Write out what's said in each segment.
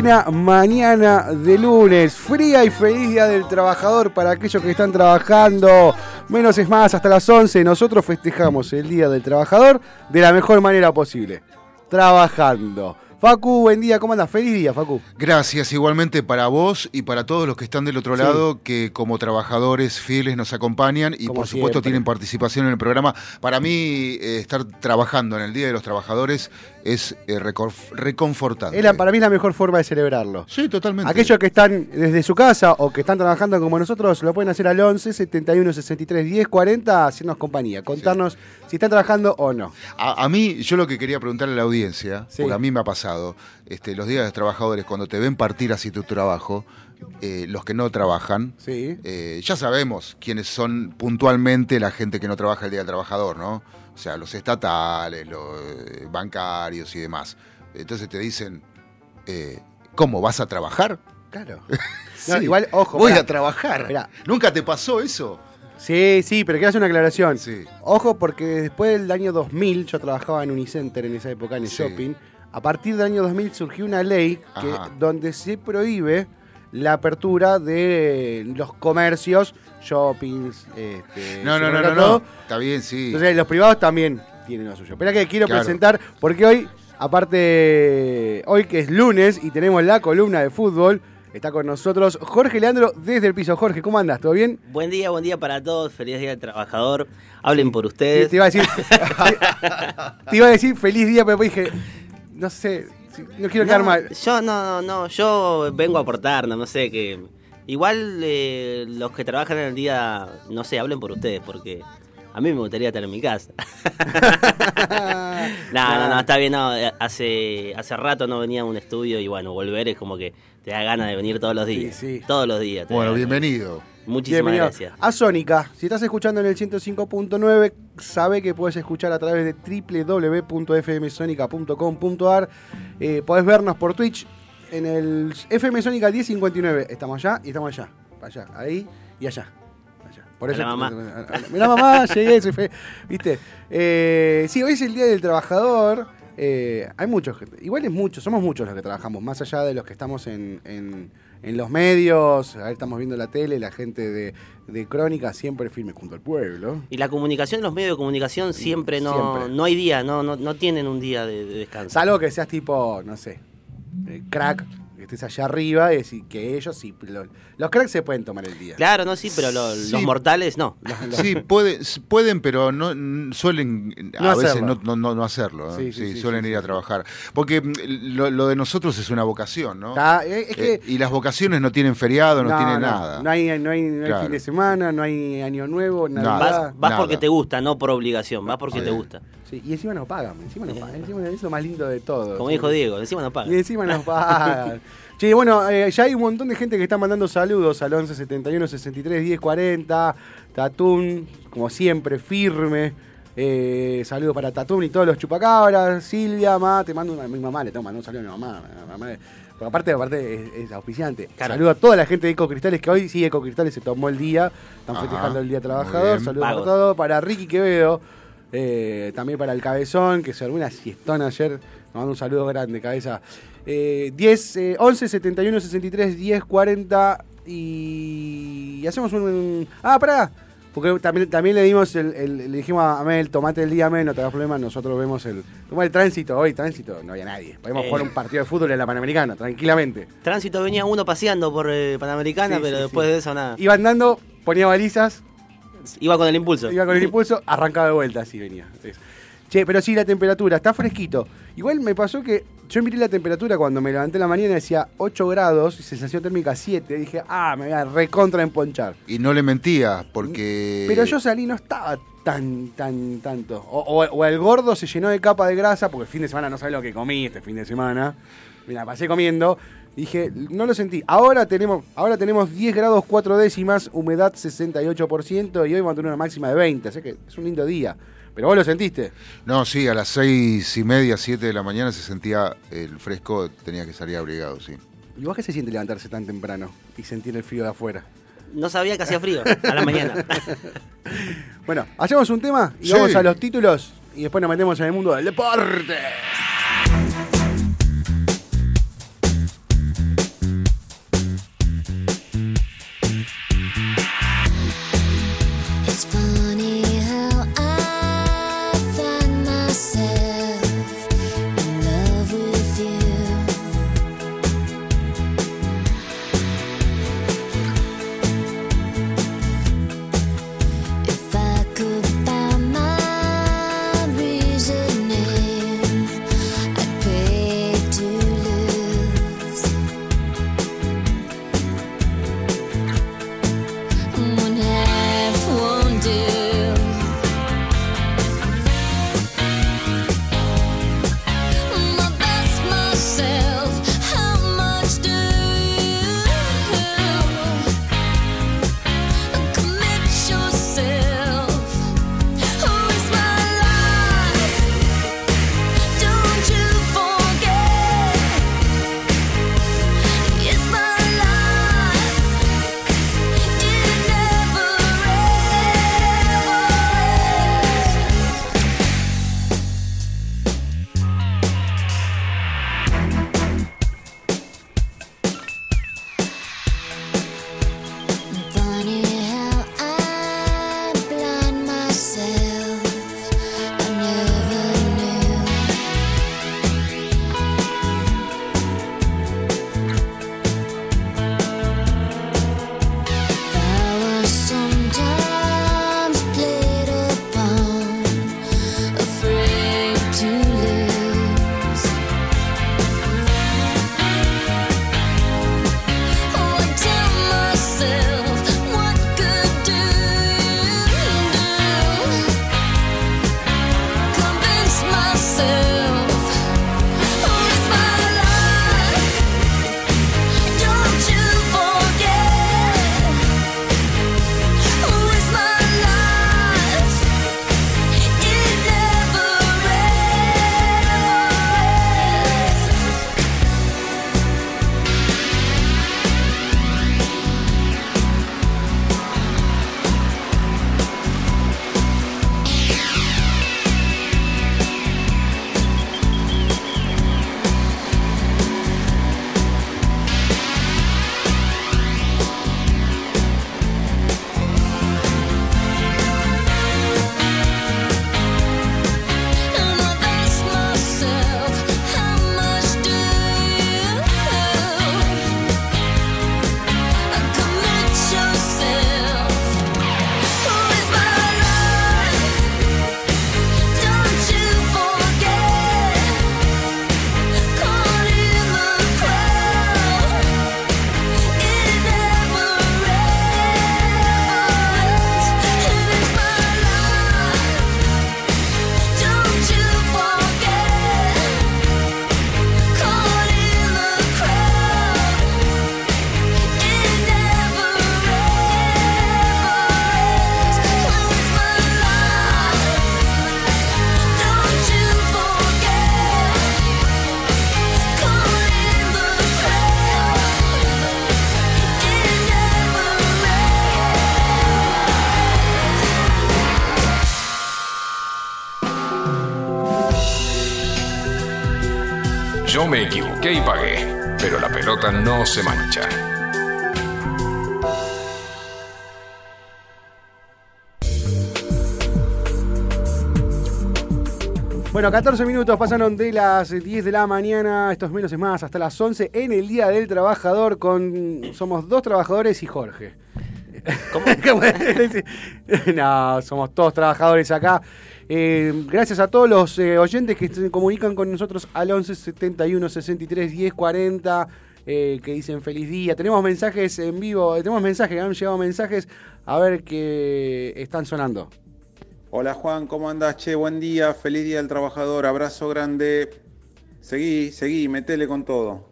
Buena mañana de lunes, fría y feliz día del trabajador para aquellos que están trabajando. Menos es más, hasta las 11 nosotros festejamos el día del trabajador de la mejor manera posible. Trabajando. Facu, buen día, ¿cómo andas? Feliz día, Facu. Gracias igualmente para vos y para todos los que están del otro lado, que como trabajadores fieles nos acompañan y Como por supuesto tienen participación en el programa. Para mí, eh, estar trabajando en el Día de los Trabajadores es eh, reconfortante. Para mí es la mejor forma de celebrarlo. Sí, totalmente. Aquellos que están desde su casa o que están trabajando como nosotros lo pueden hacer al 11 71 63 10 40 hacernos compañía, contarnos si están trabajando o no. A, a mí, yo lo que quería preguntarle a la audiencia, Sí. porque a mí me ha pasado, este, los días de los trabajadores, cuando te ven partir así tu trabajo, eh, los que no trabajan, Sí. eh, ya sabemos quiénes son puntualmente la gente que no trabaja el Día del Trabajador, ¿no? O sea, los estatales, los eh, bancarios y demás. Entonces te dicen, eh, ¿cómo vas a trabajar? Claro. Sí, No, igual, ojo. Voy a trabajar. Mirá. ¿Nunca te pasó eso? Sí, sí, pero quiero hacer una aclaración. Sí. Ojo, porque después del año 2000, yo trabajaba en Unicenter en esa época, en el Sí. shopping. A partir del año 2000 surgió una ley que, donde se prohíbe la apertura de los comercios, shoppings, este, No, no, no, no, no. Está bien, sí. Entonces, los privados también tienen lo suyo. Espera que quiero Claro. presentar, porque hoy, aparte, hoy que es lunes y tenemos la columna de fútbol, está con nosotros Jorge Leandro desde el piso. Jorge, ¿cómo andas? ¿Todo bien? Buen día, buen día para todos. Feliz día del trabajador. Hablen por Sí, ustedes. te iba a decir, te iba a decir feliz día, pero dije, no sé, no quiero quedar No, mal. Yo no, no, no, yo vengo a aportar, no, no sé que igual eh, los que trabajan en el día, no sé, hablen por ustedes porque a mí me gustaría estar en mi casa. no, no, no, está bien, no, eh, hace hace rato no venía a un estudio y bueno, volver es como que te da ganas de venir todos los días. Sí, sí. Todos los días. Bueno, bienvenido. Muchísimas Bienvenido gracias. a Sónica. Si estás escuchando en el 105.9, sabe que puedes escuchar a través de www.fmsonica.com.ar. Eh, podés vernos por Twitch en el FM Sónica 1059. Estamos allá y estamos allá. Allá, ahí y allá. Por Hola, mamá. Mirá, mamá, llegué, soy fe. ¿Viste? Eh, sí, hoy es el Día del Trabajador. Eh, hay muchos, igual es muchos, somos muchos los que trabajamos, más allá de los que estamos en, en- en los medios, a ver, estamos viendo la tele, la gente de, de Crónica siempre firme junto al pueblo. Y la comunicación, los medios de comunicación siempre no, Siempre. no hay día, no, no, no tienen un día de, de descanso. Salvo que seas tipo, no sé, eh, crack, estés allá arriba y decir que ellos sí, lo- los cracks se pueden tomar el día. Claro, no, sí, pero lo- Sí. los mortales no. Sí, puede- pueden, pero no suelen a No veces hacerlo. no, no- no- no hacerlo. ¿eh? Sí, sí, Sí, sí, suelen sí, ir sí, a trabajar. Porque mm, lo, lo de nosotros es una vocación, ¿no? Está- eh, es que Eh, y las vocaciones no tienen feriado, no, tienen nada. No hay, no hay, no hay Claro. fin de semana, no hay año nuevo, Nada. Vas, vas Nada. porque te gusta, no por obligación, vas porque Sí. te gusta. Sí, y encima nos pagan, encima nos pagan, encima es lo más lindo de todo. Como Sí. dijo Diego, encima no Y pagan. encima nos pagan. Che, bueno, eh, ya hay un montón de gente que está mandando saludos al 11 71 63 10 40. Tatún, como siempre, firme. Eh, saludos para Tatún y todos los chupacabras. Silvia, ma, te mando una, mi mamá, le tengo que mandar un saludo a mi mamá. mi mamá. Porque aparte, aparte es, es auspiciante. Claro. Saludo a toda la gente de Ecocristales que hoy sí Ecocristales se tomó el día. Están Ajá, festejando el Día Trabajador. Saludos para todos. Para Ricky Quevedo. Eh, también para el Cabezón, que se durmió una siestona ayer. Nos mando un saludo grande, cabeza. Eh, 10, eh, 11 71 63 10 40 y, y hacemos un, un- Ah, pará. Porque también, también le dimos el, el- le dijimos a Mel, tomate el día Mel, no te das problema, nosotros vemos el. Toma el tránsito, hoy tránsito, no había nadie. Podemos Eh. jugar un partido de fútbol en la Panamericana, tranquilamente. Tránsito venía uno paseando por eh, Panamericana, Sí, pero sí, después sí. de eso nada. Iba andando, ponía balizas, Iba con el impulso. Iba con el impulso, arrancaba de vuelta, así venía. Che, pero sí, la temperatura, está fresquito. Igual me pasó que yo miré la temperatura cuando me levanté en la mañana, decía 8 grados y sensación térmica 7. Dije, ah, me voy a recontra emponchar. Y no le mentía, porque. Pero yo salí, no estaba tan, tan, tanto. O, o- o el gordo se llenó de capa de grasa, porque el fin de semana no sabés lo que comí este fin de semana. Mira, pasé comiendo. Dije, no lo sentí. Ahora tenemos, ahora tenemos 10 grados 4 décimas, humedad 68% y hoy vamos a tener una máxima de 20. Así que es un lindo día. Pero vos lo sentiste. No, sí, a las seis y media, siete de la mañana se sentía el fresco, tenía que salir abrigado, sí. ¿Y vos qué se siente levantarse tan temprano y sentir el frío de afuera? No sabía que hacía frío a la mañana. Bueno, hacemos un tema y Sí. vamos a los títulos y después nos metemos en el mundo del deporte. No se mancha. Bueno, 14 minutos pasaron de las 10 de la mañana, estos menos es más, hasta las 11 en el Día del Trabajador con... Somos dos trabajadores y Jorge. ¿Cómo? No, somos todos trabajadores acá. Eh, gracias a todos los eh, oyentes que se comunican con nosotros al 11 71 63 10 40, eh, que dicen feliz día. Tenemos mensajes en vivo, eh, tenemos mensajes, han llegado mensajes a ver que están sonando. Hola Juan, ¿cómo andás? Che, buen día, feliz día del trabajador, abrazo grande. Seguí, seguí, metele con todo.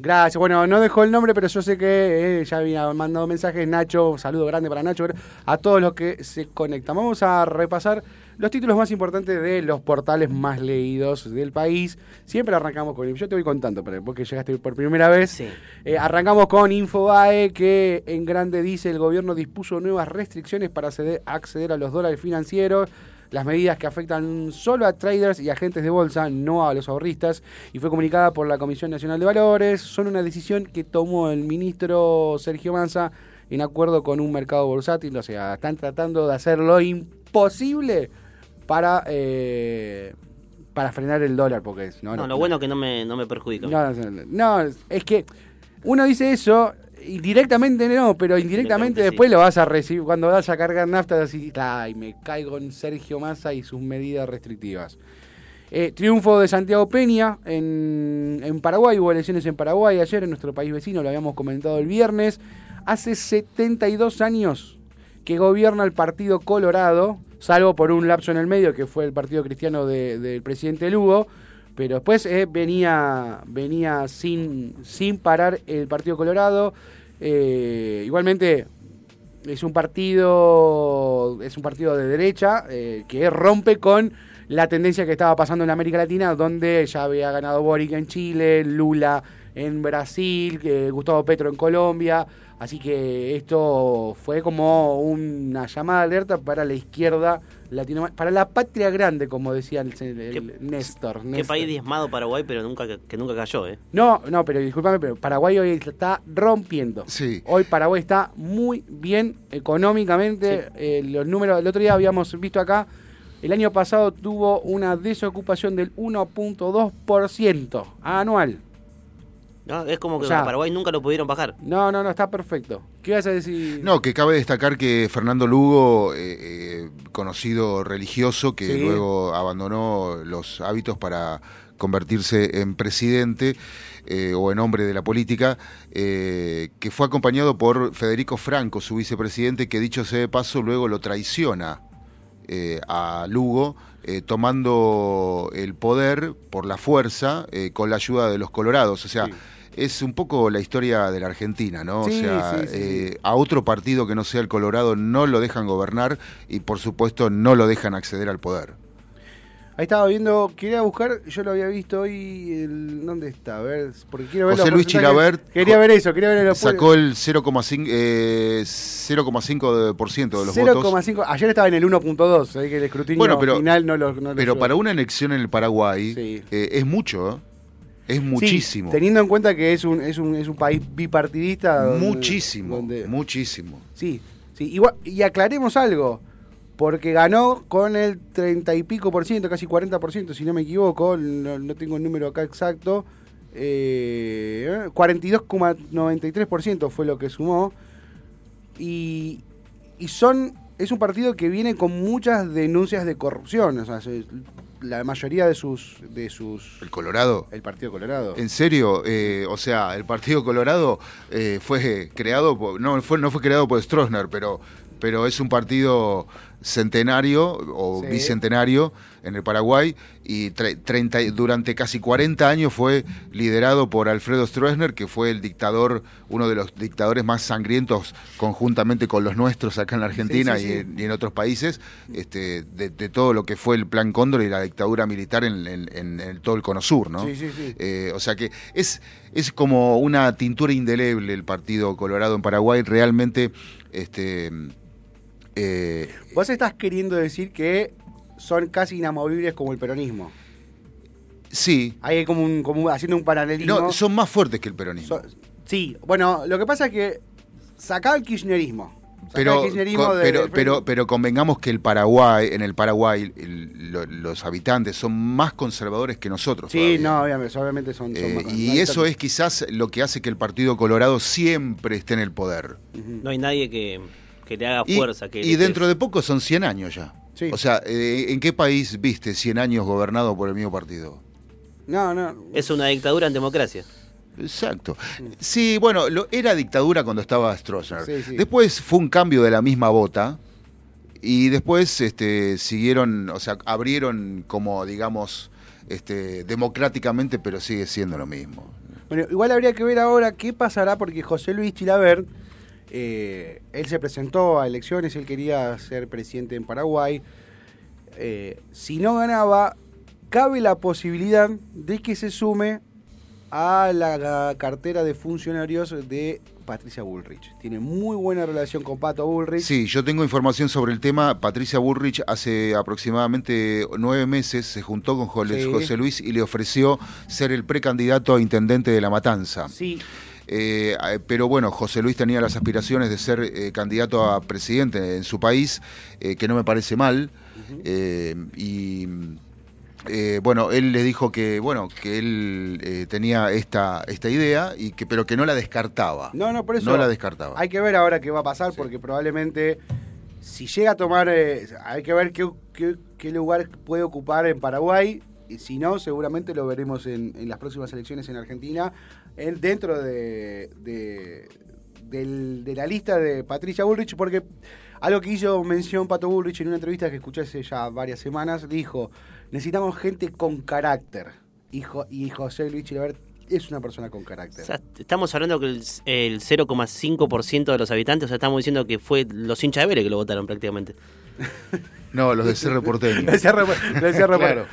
Gracias. Bueno, no dejó el nombre, pero yo sé que eh, ya había mandado mensajes. Nacho, saludo grande para Nacho, a todos los que se conectan. Vamos a repasar los títulos más importantes de los portales más leídos del país. Siempre arrancamos con. Yo te voy contando, pero porque llegaste por primera vez. Sí. Eh, arrancamos con Infobae, que en grande dice el gobierno dispuso nuevas restricciones para acceder a los dólares financieros. Las medidas que afectan solo a traders y agentes de bolsa, no a los ahorristas, y fue comunicada por la Comisión Nacional de Valores. Son una decisión que tomó el ministro Sergio Manza en acuerdo con un mercado bursátil. O sea, están tratando de hacer lo imposible para, eh, para frenar el dólar, porque es- no, No, no, lo bueno que no me, no me perjudica. no, no, no, es que uno dice eso, indirectamente no, pero indirectamente después lo vas a recibir. Cuando vas a cargar nafta, así, ay, me caigo en Sergio Massa y sus medidas restrictivas. Eh, triunfo de Santiago Peña en, en Paraguay, hubo elecciones en Paraguay ayer, en nuestro país vecino, lo habíamos comentado el viernes. Hace 72 años que gobierna el Partido Colorado, salvo por un lapso en el medio que fue el Partido Cristiano de- del presidente Lugo, pero después eh, venía, venía sin, sin parar el Partido Colorado. Eh, igualmente es un partido es un partido de derecha eh, que rompe con la tendencia que estaba pasando en América Latina, donde ya había ganado Boric en Chile, Lula en Brasil, Gustavo Petro en Colombia. Así que esto fue como una llamada de alerta para la izquierda latinoamericana, para la patria grande, como decía el, el- el Qué- Néstor. Qué Néstor. país diezmado Paraguay, pero nunca que nunca cayó, ¿eh? No, no, pero discúlpame, pero Paraguay hoy está rompiendo. Sí. Hoy Paraguay está muy bien económicamente. Eh, los números, el otro día habíamos visto acá, el año pasado tuvo una desocupación del 1.2% anual. No, Es como que O sea- a Paraguay nunca lo pudieron bajar. No, no, no, está perfecto. ¿Qué vas a decir? No, que cabe destacar que Fernando Lugo, eh, eh, conocido religioso, que Sí. luego abandonó los hábitos para convertirse en presidente eh, o en hombre de la política, eh, que fue acompañado por Federico Franco, su vicepresidente, que dicho sea de paso, luego lo traiciona eh, a Lugo, eh, tomando el poder por la fuerza eh, con la ayuda de los colorados. O sea, Sí. Es un poco la historia de la Argentina, ¿no? Sí, o sea, sí, sí, eh, a otro partido que no sea el Colorado no lo dejan gobernar y por supuesto no lo dejan acceder al poder. Ahí estaba viendo, quería buscar, yo lo había visto hoy, el- ¿dónde está? A ver, porque quiero ver José Luis. Chilabert Quería ver eso, quería ver los Sacó el 0,5 eh, 0,5% de los votos. 0,5. Ayer estaba en el 1.2, así que el escrutinio Bueno, pero- final no lo. no lo Pero para una elección en el Paraguay Sí. eh, es mucho, ¿eh? Es Sí, muchísimo. teniendo en cuenta que es un, es un, es un país bipartidista. donde- muchísimo, donde- muchísimo. Sí, sí. Igual, y aclaremos algo. Porque ganó con el 30 y pico por ciento, casi 40 por ciento, si no me equivoco. No, no tengo el número acá exacto. Eh, 42,93 por ciento fue lo que sumó. Y, y son. Es un partido que viene con muchas denuncias de corrupción. O sea, se- la mayoría de sus. de sus El Colorado. El Partido Colorado. En serio, Eh, o sea, el Partido Colorado eh, fue creado, por- no fue, no fue creado por Stroessner, pero, pero es un partido centenario o Sí. bicentenario en el Paraguay y tre- 30 y- durante casi 40 años fue liderado por Alfredo Stroessner, que fue el dictador, uno de los dictadores más sangrientos conjuntamente con los nuestros acá en la Argentina Sí, sí, y, en, y en otros países, este, de, de todo lo que fue el Plan Cóndor y la dictadura militar en, en- en- en todo el Cono Sur, ¿no? Sí, sí, sí. Eh, o sea que es, es como una tintura indeleble el Partido Colorado en Paraguay. Realmente, este, eh, Vos estás queriendo decir que son casi inamovibles como el peronismo. Sí. Ahí hay como un, como haciendo un paralelismo. No, son más fuertes que el peronismo. So- sí, bueno, lo que pasa es que sacá el kirchnerismo. Sacá Pero, el kirchnerismo co- de- pero, pero, pero convengamos que el Paraguay, en el Paraguay, el- lo- los habitantes son más conservadores que nosotros. Sí, todavía. no, obviamente, obviamente son... son Eh, más- y eso es quizás lo que hace que el Partido Colorado siempre esté en el poder. No hay nadie que, que le haga Y, fuerza. Que, y dentro de poco son 100 años ya. Sí. O sea, eh, ¿en qué país viste 100 años gobernado por el mismo partido? No, no. Es una dictadura en democracia. Exacto. Sí, bueno, lo, era dictadura cuando estaba Stroessner. Sí, sí. Después fue un cambio de la misma bota y después este, siguieron, o sea, abrieron como, digamos, este, democráticamente, pero sigue siendo lo mismo. Bueno, igual habría que ver ahora qué pasará porque José Luis Chilaver, eh, él se presentó a elecciones, él quería ser presidente en Paraguay. Eh, si no ganaba, cabe la posibilidad de que se sume a la cartera de funcionarios de Patricia Bullrich. Tiene muy buena relación con Pato Bullrich. Sí, yo tengo información sobre el tema. Patricia Bullrich hace aproximadamente nueve meses se juntó con José, Sí. José Luis y le ofreció ser el precandidato a intendente de La Matanza. Sí, Eh, eh, pero bueno, José Luis tenía las aspiraciones de ser eh, candidato a presidente en su país, eh, que no me parece mal. Eh, y eh, bueno, él le dijo que bueno que él eh, tenía esta esta idea y que pero que no la descartaba. No, no, por eso. No la descartaba. Hay que ver ahora qué va a pasar, Sí. porque probablemente si llega a tomar. eh, hay que ver qué, qué- qué lugar puede ocupar en Paraguay. Si no, seguramente lo veremos en, en las próximas elecciones en Argentina, en- dentro de, de, de la lista de Patricia Bullrich, porque algo que hizo mención Pato Bullrich en una entrevista que escuché hace ya varias semanas, dijo: necesitamos gente con carácter. Y, y José Luis Chilavert es una persona con carácter. O sea, estamos hablando que el, el 0,5% de los habitantes, o sea, estamos diciendo que fue los hinchas de Vélez que lo votaron prácticamente. No, los de Cerro Porteño. Claro.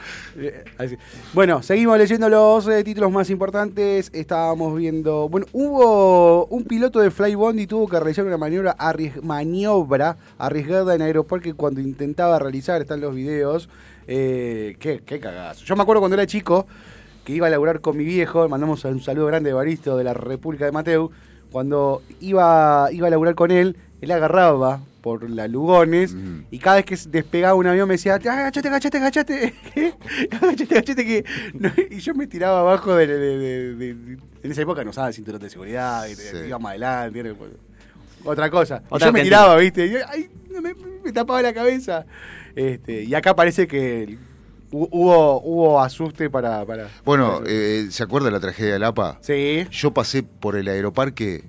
Bueno, seguimos leyendo los eh, títulos más importantes. Estábamos viendo. Bueno, hubo un piloto de Fly Bondi tuvo que realizar una maniobra, arries- maniobra arriesgada en Aeroparque cuando intentaba realizar. Están los videos. Eh, qué, qué cagazo. Yo me acuerdo cuando era chico que iba a laburar con mi viejo. Mandamos un saludo grande de Baristo de la República de Mateu. Cuando iba, iba a laburar con él, él agarraba por la Lugones Mm. y cada vez que despegaba un avión me decía, agachate, agachate, agachate, agachate, agachate, que... no, y yo me tiraba abajo de, de- de- de- de- En esa época no usaba el cinturón de seguridad, Sí. iba más adelante, era pues, otra cosa. Y Otra yo me tiraba, ¿viste? Y yo, ay, me, me tapaba la cabeza. Este, y acá parece que hubo, hubo asuste para... para Bueno, para- eh, ¿se acuerda de la tragedia de Lapa? sí. Yo pasé por el aeroparque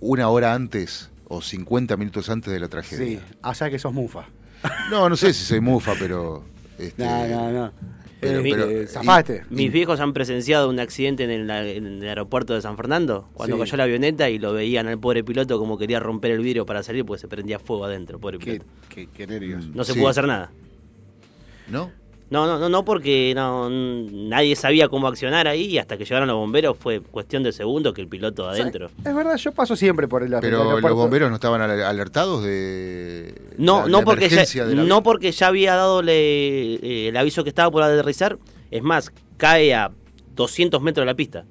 una hora antes o 50 minutos antes de la tragedia. Sí, allá que sos mufa. No, no sé si soy mufa, pero... este, No, no, no. pero- Eh, pero- eh, zafaste. Mis viejos han presenciado un accidente en el, en el aeropuerto de San Fernando, cuando Sí. cayó la avioneta y lo veían al pobre piloto como quería romper el vidrio para salir porque se prendía fuego adentro, pobre Qué, piloto. qué, qué nervios. No se Sí. pudo hacer nada. ¿No? No, no, no, no porque no, nadie sabía cómo accionar ahí y hasta que llegaron los bomberos fue cuestión de segundos que el piloto adentro. Es verdad, yo paso siempre por el Pero los bomberos no estaban al- alertados de... No, la- no la porque ya, emergencia de la- no porque ya había dado le- eh, el aviso que estaba por aterrizar. Es más, cae a 200 metros de la pista.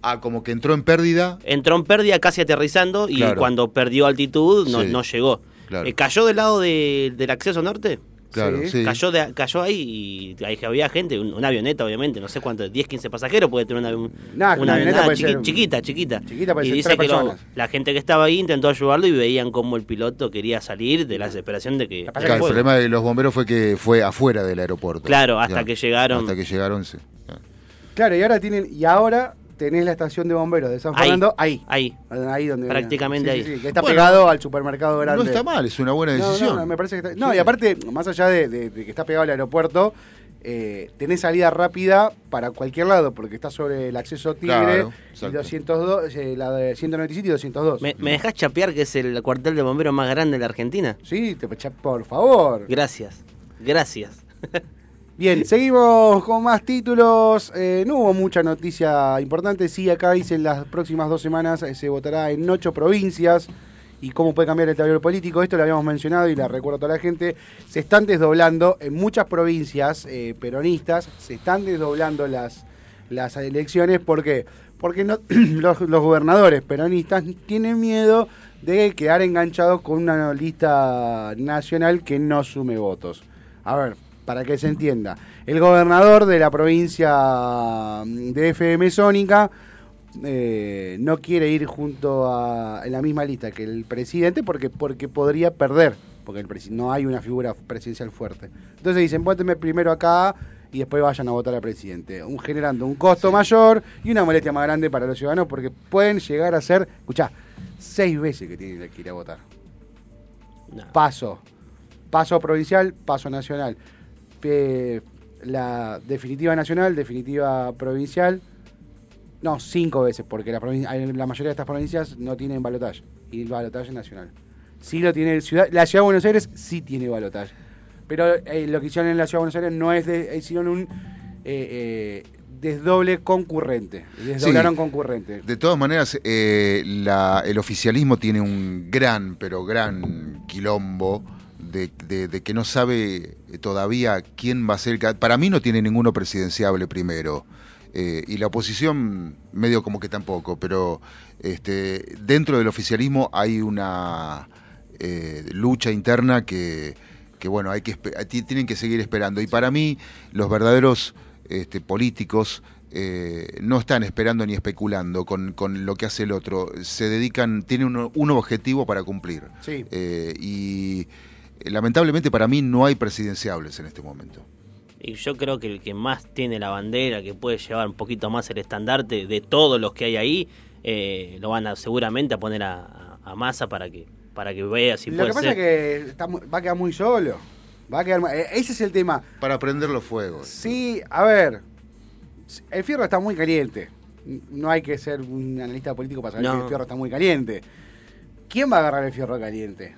Ah, como que entró en pérdida. Entró en pérdida casi aterrizando y Claro. cuando perdió altitud no, Sí. no llegó. Claro. Eh, cayó del lado de- del acceso norte. Claro, Sí. sí. Cayó, de, cayó ahí y ahí había gente, un- una avioneta obviamente, no sé cuánto, 10, 15 pasajeros puede tener una, un- Nah, una avioneta chiqui- ser- chiquita, chiquita. Y dice que lo- la gente que estaba ahí intentó ayudarlo y veían cómo el piloto quería salir de la desesperación de que... Claro, el fuego. problema de los bomberos fue que fue afuera del aeropuerto. Claro, hasta Ya. que llegaron. Hasta que llegaron, sí. Claro, y ahora tienen, y ahora tenés la estación de bomberos de San Ahí. Fernando ahí. Ahí. Ahí donde Prácticamente Sí, ahí. sí, que está Bueno, pegado al supermercado grande. No está mal, es una buena decisión. no, no, me parece que está. No, Sí. y aparte, más allá de, de- de que está pegado al aeropuerto, eh, tenés salida rápida para cualquier lado, porque está sobre el acceso Tigre Claro, y exacto. 202, eh, la de 197 y 202. ¿Me, me dejás chapear que es el cuartel de bomberos más grande de la Argentina? Sí, te por favor. Gracias. Gracias. Bien, seguimos con más títulos. Eh, no hubo mucha noticia importante. Sí, acá dice en las próximas dos semanas eh, se votará en ocho provincias. y cómo puede cambiar el tablero político. Esto lo habíamos mencionado y le recuerdo a toda la gente. Se están desdoblando en muchas provincias eh, peronistas, se están desdoblando las, las elecciones. ¿Por qué? Porque no- los, los gobernadores peronistas tienen miedo de quedar enganchados con una lista nacional que no sume votos. A ver, para que se entienda. El gobernador de la provincia de FM Sónica eh, no quiere ir junto a en la misma lista que el presidente porque porque podría perder porque el no hay una figura presidencial fuerte entonces dicen vótenme primero acá y después vayan a votar al presidente un, generando un costo mayor y una molestia más grande para los ciudadanos porque pueden llegar a ser escuchá seis veces que tienen que ir a votar No. paso paso provincial paso nacional Eh, la definitiva nacional definitiva provincial no, cinco veces, porque la, mayoría de estas provincias no tienen balotaje. Y el balotaje nacional. Sí lo tiene el ciudad, la ciudad de Buenos Aires sí tiene balotaje. Pero eh, lo que hicieron en la ciudad de Buenos Aires no es de, hicieron un eh, eh, desdoble concurrente. Desdoblaron Sí. concurrente. De todas maneras, eh, la- el oficialismo tiene un gran, pero gran quilombo de, de- de que no sabe todavía quién va a ser. Para mí no tiene ninguno presidenciable primero. Eh, y la oposición medio como que tampoco, pero este, dentro del oficialismo hay una eh, lucha interna que, que, bueno, hay que tienen que seguir esperando. Y para mí, los verdaderos este, políticos eh, no están esperando ni especulando con, con lo que hace el otro. Se dedican, tienen un, un objetivo para cumplir. Sí. Eh, y lamentablemente para mí no hay presidenciables en este momento. Y yo creo que el que más tiene la bandera, que puede llevar un poquito más el estandarte de todos los que hay ahí, eh, lo van a seguramente a poner a, a masa para que para que vea si Lo puede que pasa ser. es que está va a quedar muy solo. Va a quedar, eh, ese es el tema. Para prender los fuegos. Sí, a ver. El fierro está muy caliente. No hay que ser un analista político para saber No. que el fierro está muy caliente. ¿Quién va a agarrar el fierro caliente?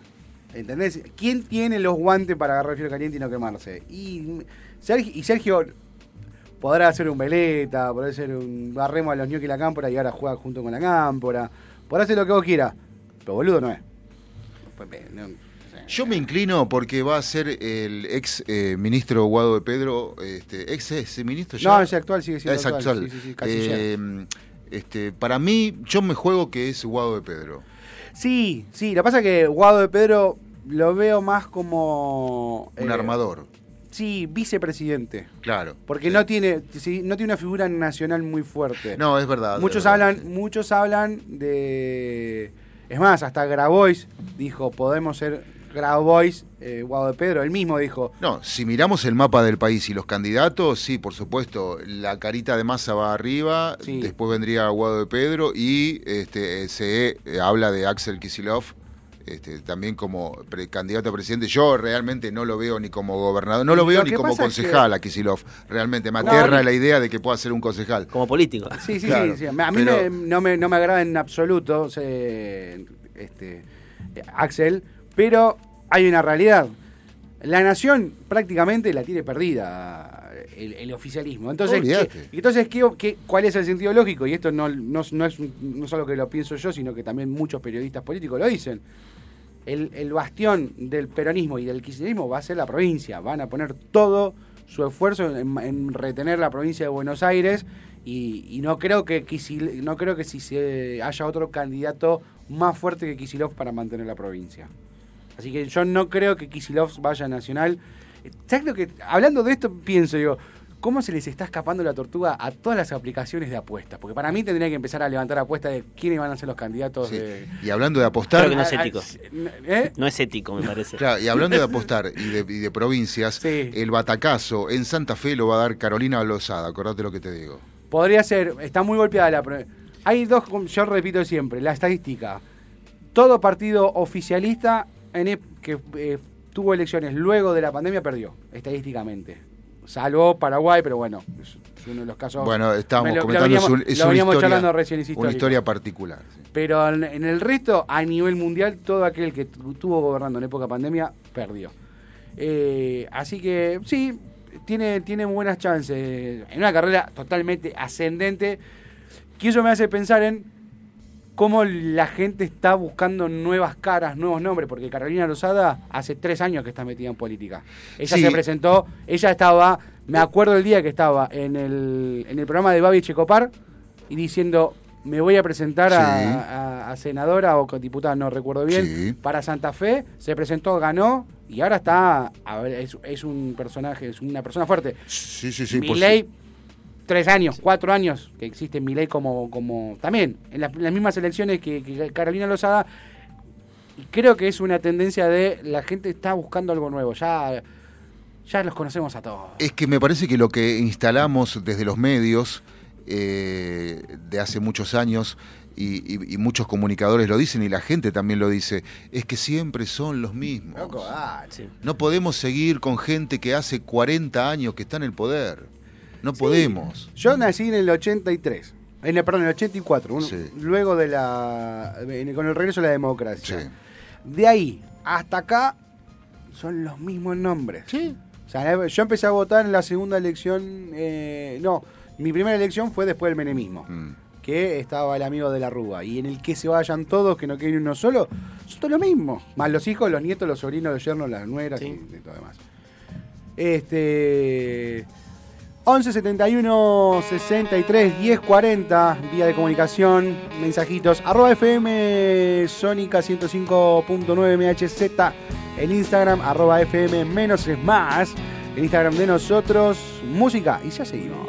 ¿Entendés? ¿Quién tiene los guantes para agarrar el fierro caliente y no quemarse? Y Sergio, y Sergio podrá hacer un veleta, podrá hacer un barremo a los ñoquis y la cámpora y ahora juega junto con la cámpora. Podrá hacer lo que vos quieras. Pero boludo no es. Pues, eh, Yo me inclino porque va a ser el ex eh, ministro Guado de Pedro, este, ex ese ministro ya. No, es actual, sigue siendo es actual. actual. Sí, sí, sí, canciller. Eh, este, para mí, yo me juego que es Guado de Pedro. Sí, sí, lo que pasa es que Guado de Pedro lo veo más como... Un eh, armador, Sí, vicepresidente. claro. Porque Sí. no tiene sí, no tiene una figura nacional muy fuerte. No, es verdad. muchos verdad, hablan sí. muchos hablan de... Es más, hasta Grabois dijo, podemos ser Grabois, eh, Guado de Pedro. Él mismo dijo, No, si miramos el mapa del país y los candidatos, sí, por supuesto, la carita de masa va arriba, Sí. después vendría Guado de Pedro y este, se eh, habla de Axel Kisilov, este, también como pre- candidato a presidente. Yo realmente no lo veo ni como gobernador, no lo veo ni como pasa es que- concejal a Kisilov. Realmente me No, aterra la idea de que pueda ser un concejal. Como político. Sí, sí, Claro, sí, sí. A mí pero- me- no, me, no me agrada en absoluto se- este, eh, Axel, pero hay una realidad. La nación prácticamente la tiene perdida el, el oficialismo. Entonces. ¿qué- entonces ¿qué, qué- cuál es el sentido lógico? Y esto no, no, no es no solo que lo pienso yo, sino que también muchos periodistas políticos lo dicen. El, el bastión del peronismo y del kirchnerismo va a ser la provincia. Van a poner todo su esfuerzo en, en retener la provincia de Buenos Aires y, y no creo que no creo que si se haya otro candidato más fuerte que Kisilov para mantener la provincia. Así que yo no creo que Kisilov vaya a Nacional. ¿Sabes lo que? Hablando de esto, pienso, digo, ¿cómo se les está escapando la tortuga a todas las aplicaciones de apuestas? Porque para mí tendría que empezar a levantar apuestas de quiénes van a ser los candidatos Sí. de. Y hablando de apostar, Creo que no es ético. ¿Eh? No es ético, me parece. Claro, y hablando de apostar y de, y de provincias, Sí. el batacazo en Santa Fe lo va a dar Carolina Lozada, acordate lo que te digo. Podría ser, está muy golpeada la. Hay dos, yo repito siempre, la estadística. Todo partido oficialista en que eh, tuvo elecciones luego de la pandemia perdió, estadísticamente. Salvo Paraguay, pero bueno, es uno de los casos. Bueno, estábamos Me lo- lo comentando, es, un- una, historia, charlando recién, es una historia particular. sí. Pero en, en el resto, a nivel mundial, todo aquel que tu- tuvo gobernando en época pandemia perdió. Eh, así que sí, tiene, tiene buenas chances. En una carrera totalmente ascendente, que eso me hace pensar en cómo la gente está buscando nuevas caras, nuevos nombres, porque Carolina Rosada hace tres años que está metida en política. Ella Sí. se presentó, ella estaba, me acuerdo el día que estaba en el, en el programa de Babi Checopar y diciendo, me voy a presentar a- Sí. a, a senadora o diputada, no recuerdo bien, Sí. para Santa Fe, se presentó, ganó y ahora está, a ver, es, es un personaje, es una persona fuerte. Sí, sí, sí. por Milei, su- tres años, cuatro años que existe Milei como, como también en, las- en las mismas elecciones que, que Carolina Lozada. Y creo que es una tendencia de la gente está buscando algo nuevo. Ya, ya los conocemos a todos. Es que me parece que lo que instalamos desde los medios eh, de hace muchos años y, y- y muchos comunicadores lo dicen y la gente también lo dice, es que siempre son los mismos. Sí. No podemos seguir con gente que hace 40 años que está en el poder. No podemos. Yo nací en el 83. En el, perdón, en el 84, un- Sí. luego de la. en- con el regreso de la democracia. Sí. De ahí hasta acá son los mismos nombres. Sí. O sea, yo empecé a votar en la segunda elección. eh, no, mi primera elección fue después del menemismo. Mm. Que estaba el amigo de la Rúa. Y en el que se vayan todos, que no quede ni uno solo, son todos lo mismo. Más los hijos, los nietos, los sobrinos, los yernos, las nueras Sí. y, y todo demás. Este. 11 71 63 10 40, vía de comunicación, mensajitos. Arroba FM Sónica 105.9 MHZ. El Instagram, arroba FM menos es más. El Instagram de nosotros, música. Y ya seguimos.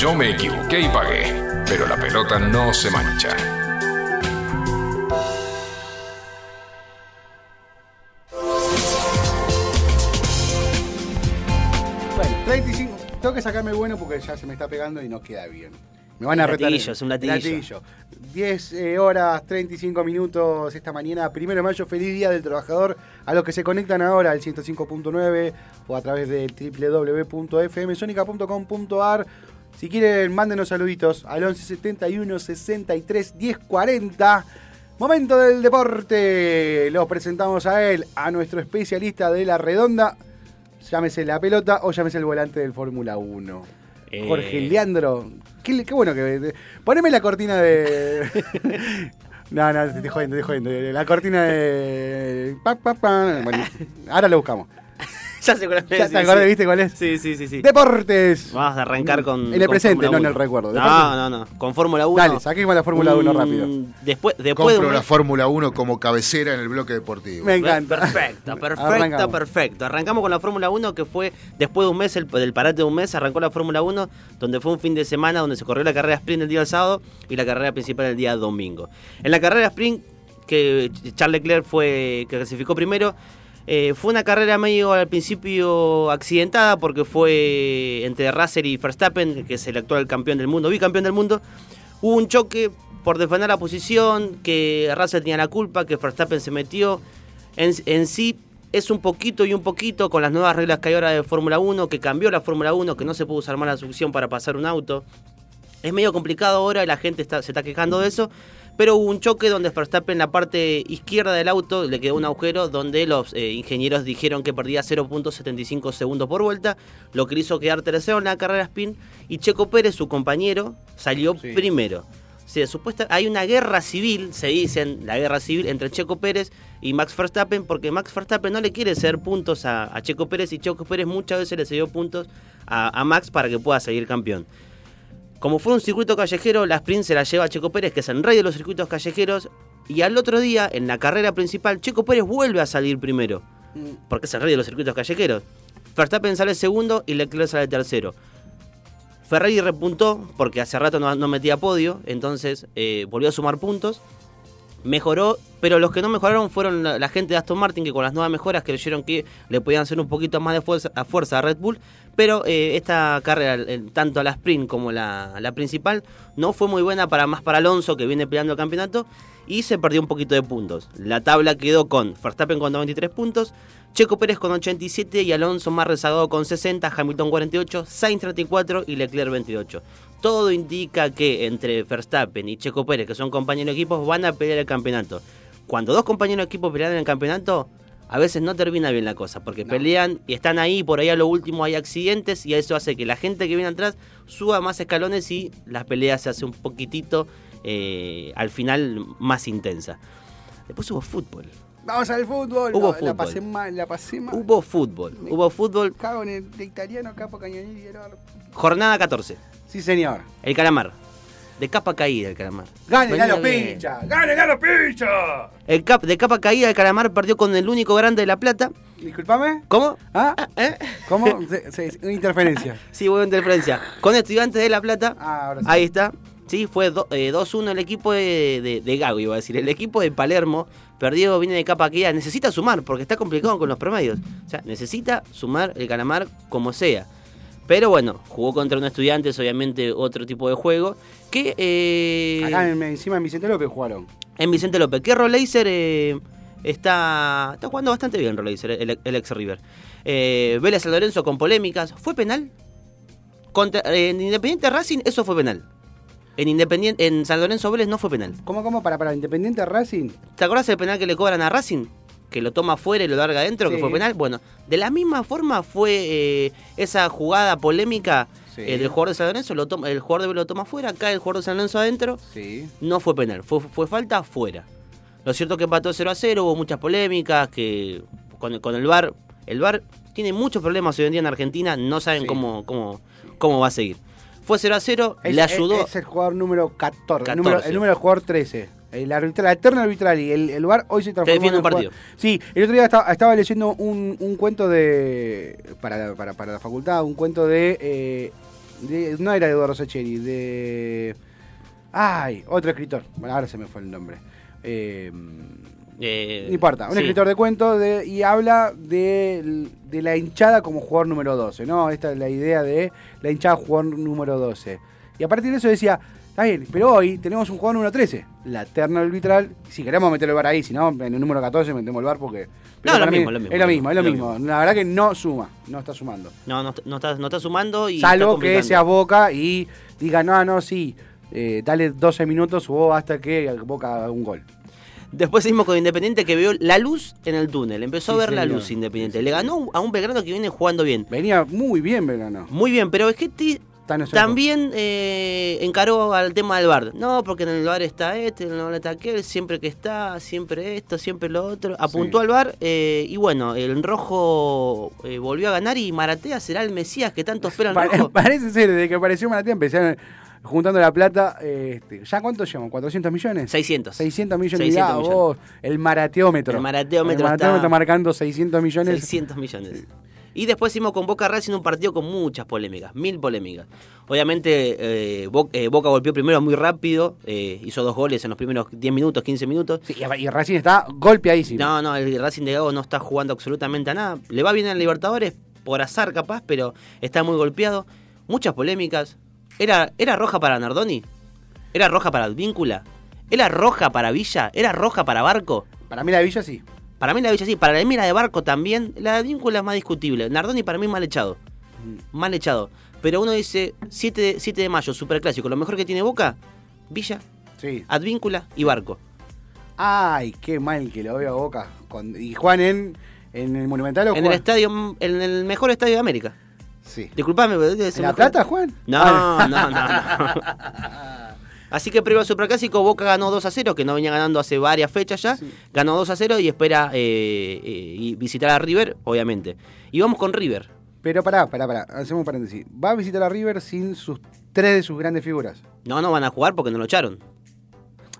Yo me equivoqué y pagué, pero la pelota no se mancha. Bueno, 35. Tengo que sacarme el bueno porque ya se me está pegando y no queda bien. Me van a retar. Latillo, es un latillo. 10 eh, horas 35 minutos esta mañana, primero de mayo, feliz día del trabajador. A los que se conectan ahora al 105.9 o a través del www.fmsonica.com.ar. Si quieren, mándenos saluditos al 1171 63 10 40. Momento del deporte. Lo presentamos a él, a nuestro especialista de la redonda. Llámese la pelota o llámese el volante del Fórmula 1. Eh. Jorge Leandro. Qué, qué bueno que. Poneme la cortina de. no, no, te estoy jodiendo, te estoy jodiendo. La cortina de. Pa, pa, pa. Bueno, ahora lo buscamos. ya sé cuál es. ¿Ya te acordás, sí. viste cuál es? Sí, sí, sí, sí. Deportes. Vamos a arrancar con. En el con presente, no en el 1. recuerdo. No, Deportes. no, no. Con Fórmula 1. Dale, saquemos la Fórmula 1 un- rápido. Después, después de Compro un la Fórmula 1 como cabecera en el bloque deportivo. Me encanta. Perfecto, perfecto, Arrancamos. perfecto. Arrancamos con la Fórmula 1 que fue después de un mes, el, del parate de un mes, arrancó la Fórmula 1, donde fue un fin de semana donde se corrió la carrera sprint el día del sábado y la carrera principal el día domingo. En la carrera sprint, que Charles Leclerc fue que clasificó primero, eh, fue una carrera medio al principio accidentada porque fue entre Russell y Verstappen, que es el actual campeón del mundo, bicampeón del mundo. Hubo un choque por defender la posición, que Russell tenía la culpa, que Verstappen se metió. En, sí es un poquito y un poquito con las nuevas reglas que hay ahora de Fórmula 1, que cambió la Fórmula 1, que no se puede usar más la succión para pasar un auto. Es medio complicado ahora y la gente está, se está quejando de eso. Pero hubo un choque donde Verstappen en la parte izquierda del auto le quedó un agujero donde los eh, ingenieros dijeron que perdía 0.75 segundos por vuelta, lo que le hizo quedar tercero en la carrera spin y Checo Pérez, su compañero, salió Sí. primero. O sea, supuesta, hay una guerra civil, se dicen, la guerra civil entre Checo Pérez y Max Verstappen, porque Max Verstappen no le quiere ceder puntos a, a Checo Pérez y Checo Pérez muchas veces le cedió puntos a, a Max para que pueda seguir campeón. Como fue un circuito callejero, la sprint se la lleva a Checo Pérez, que es el rey de los circuitos callejeros. Y al otro día, en la carrera principal, Checo Pérez vuelve a salir primero. Porque es el rey de los circuitos callejeros. Verstappen sale segundo y Leclerc sale tercero. Ferrari repuntó porque hace rato no, no metía podio, entonces eh, volvió a sumar puntos. Mejoró, pero los que no mejoraron fueron la, gente de Aston Martin, que con las nuevas mejoras creyeron que le podían hacer un poquito más de fuerza a, fuerza a Red Bull. Pero eh, esta carrera, el- tanto la sprint como la, la principal, no fue muy buena para más para Alonso, que viene peleando el campeonato, y se perdió un poquito de puntos. La tabla quedó con Verstappen con 93 puntos, Checo Pérez con 87 y Alonso más rezagado con 60, Hamilton 48, Sainz 34 y Leclerc 28. Todo indica que entre Verstappen y Checo Pérez, que son compañeros de equipos, van a pelear el campeonato. Cuando dos compañeros de equipo pelean en el campeonato, a veces no termina bien la cosa, porque pelean y están ahí, por ahí a lo último hay accidentes y eso hace que la gente que viene atrás suba más escalones y la pelea se hace un poquitito eh, al final más intensa. Después hubo fútbol. Vamos al fútbol. Hubo No, fútbol. La pasé mal, la pasé mal. Hubo fútbol. Hubo fútbol. Cago en el de italiano, capo cañonil y Jornada 14. Sí, señor. El calamar. de capa caída el calamar. ¡Gánenle Venía a los pinchas! ¡Gánenle a los pinchas! El cap, de capa caída el calamar perdió con el único grande de La Plata. Disculpame. ¿Cómo? ¿Ah? ¿Eh? ¿Cómo? Se- se- una interferencia. Sí, buena interferencia. Con Estudiantes de La Plata. Ah, ahora sí. Ahí está. Sí, fue do- eh, 2-1 el equipo de, de, de Gago, iba a decir. El equipo de Palermo perdió, viene de capa caída. Necesita sumar, porque está complicado con los promedios. O sea, necesita sumar el calamar como sea. Pero bueno, jugó contra un estudiantes, obviamente otro tipo de juego. Que eh, Acá en- encima en Vicente López jugaron. en Vicente López, que Roleiser eh, está, está jugando bastante bien, Roleiser, el, el ex River. Eh, Vélez San Lorenzo con polémicas. ¿Fue penal? Contra, eh, en Independiente Racing, eso fue penal. En Independiente, en San Lorenzo Vélez no fue penal. ¿Cómo, cómo? Para, para Independiente Racing. ¿Te acordás del penal que le cobran a Racing? Que lo toma afuera y lo larga adentro, que fue penal. Bueno, de la misma forma fue eh, esa jugada polémica Sí. eh, del jugador de San Lorenzo, lo toma, el jugador de lo toma afuera, acá el jugador de San Lorenzo adentro, Sí. no fue penal, fue, fue falta fuera. Lo cierto es que empató 0 a 0, hubo muchas polémicas, que con, el- con el VAR, el VAR tiene muchos problemas hoy en día en Argentina, no saben Sí. cómo, cómo, cómo va a seguir. Fue 0 a 0, Es, le ayudó. Es, es el jugador número 14. 14. El, número, el número del jugador 13. El arbitral, la eterna arbitral y el, el lugar hoy se transformó en un el partido. jugador- Sí, el otro día estaba, estaba leyendo un, un cuento de. Para, para, para la facultad, un cuento de, eh, de- No era de Eduardo Sacheri, de. Ay, otro escritor. Bueno, ahora se me fue el nombre. Eh, eh, no importa, un sí. escritor de cuentos de, y habla de, de la hinchada como jugador número 12, ¿no? Esta es la idea de la hinchada jugador número 12. Y a partir de eso decía, está bien, pero hoy tenemos un jugador número 13, la terna arbitral. Si queremos meter el bar ahí, si no, en el número 14 metemos el bar porque. No, lo mismo, lo mismo, Es lo mismo, es lo lo mismo. La verdad que no suma, no está sumando. No, no, no está, no está sumando y. está Salvo que sea Boca y diga, no, no, sí, eh, dale 12 minutos o hasta que Boca haga un gol. Después seguimos con Independiente que vio la luz en el túnel. Empezó Sí, a ver la luz Independiente. Sí, Le ganó a un Belgrano que viene jugando bien. Venía muy bien, Belgrano. Muy bien, pero es que ti- también eh, encaró al tema del bar. No, porque en el bar está este, en el bar está aquel, siempre que está, siempre esto, siempre lo otro. Apuntó Sí. al bar eh, y bueno, el rojo eh, volvió a ganar y Maratea será el Mesías que tanto espera el Pa- rojo. parece ser, desde que apareció Maratea empezaron juntando la plata. este, ¿Ya cuánto llevan? ¿400 millones? 600. 600 millones. 600 Mirá, millones. vos, el marateómetro. El marateómetro El marateómetro está- marcando 600 millones. 600 millones. Y después hicimos con Boca Racing un partido con muchas polémicas, mil polémicas. Obviamente eh, eh, Boca golpeó primero muy rápido, eh, hizo dos goles en los primeros 10 minutos, 15 minutos. Sí, y, Racing está golpeadísimo. No, no, el Racing de Gago no está jugando absolutamente a nada. Le va bien en Libertadores, por azar capaz, pero está muy golpeado. Muchas polémicas. ¿Era, era roja para Nardoni? ¿Era roja para Advíncula? ¿Era roja para Villa? ¿Era roja para Barco? Para mí la Villa sí. Para mí la Villa sí, para mí la de Barco también. La de Víncula es más discutible. Nardoni para mí mal echado. Mal echado. Pero uno dice 7 de, 7 de mayo, superclásico. Lo mejor que tiene Boca, Villa, Sí. Advíncula y Barco. Ay, qué mal que lo veo a Boca. Con- y Juan en, en el Monumental o En el estadio, en el mejor estadio de América. Sí. Disculpame, pero debe ser ¿En La. Plata, Juan? No, Ah. no, no, no. Así que previo al Superclásico, Boca ganó 2 a 0, que no venía ganando hace varias fechas ya. Sí. Ganó 2 a 0 y espera eh, eh, visitar a River, obviamente. Y vamos con River. Pero pará, pará, pará. Hacemos un paréntesis. Va a visitar a River sin sus tres de sus grandes figuras. No, no van a jugar porque no lo echaron.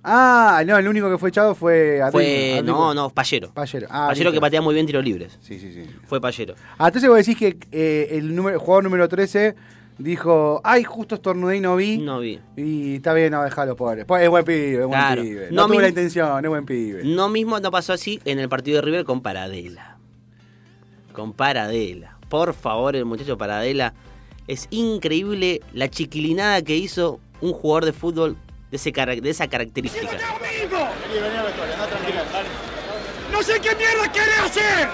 Ah, no, el único que fue echado fue no, no, Pallero. Pallero. Ah, Pallero que patea muy bien tiros libres. Sí, sí, sí. Fue Pallero. Ah, entonces vos decís que eh, el, número, el jugador número 13 dijo, ay, justo estornudé y no vi. No vi. Y está bien, no, dejalo, pobre. Pues es buen pibe, es buen Claro. pibe. No No, tuvo la intención, es buen pibe. No mismo no pasó así en el partido de River con Paradela. Con Paradela. Por favor, el muchacho Paradela. Es increíble la chiquilinada que hizo un jugador de fútbol de, ese de esa característica. No sé qué mierda querés hacer.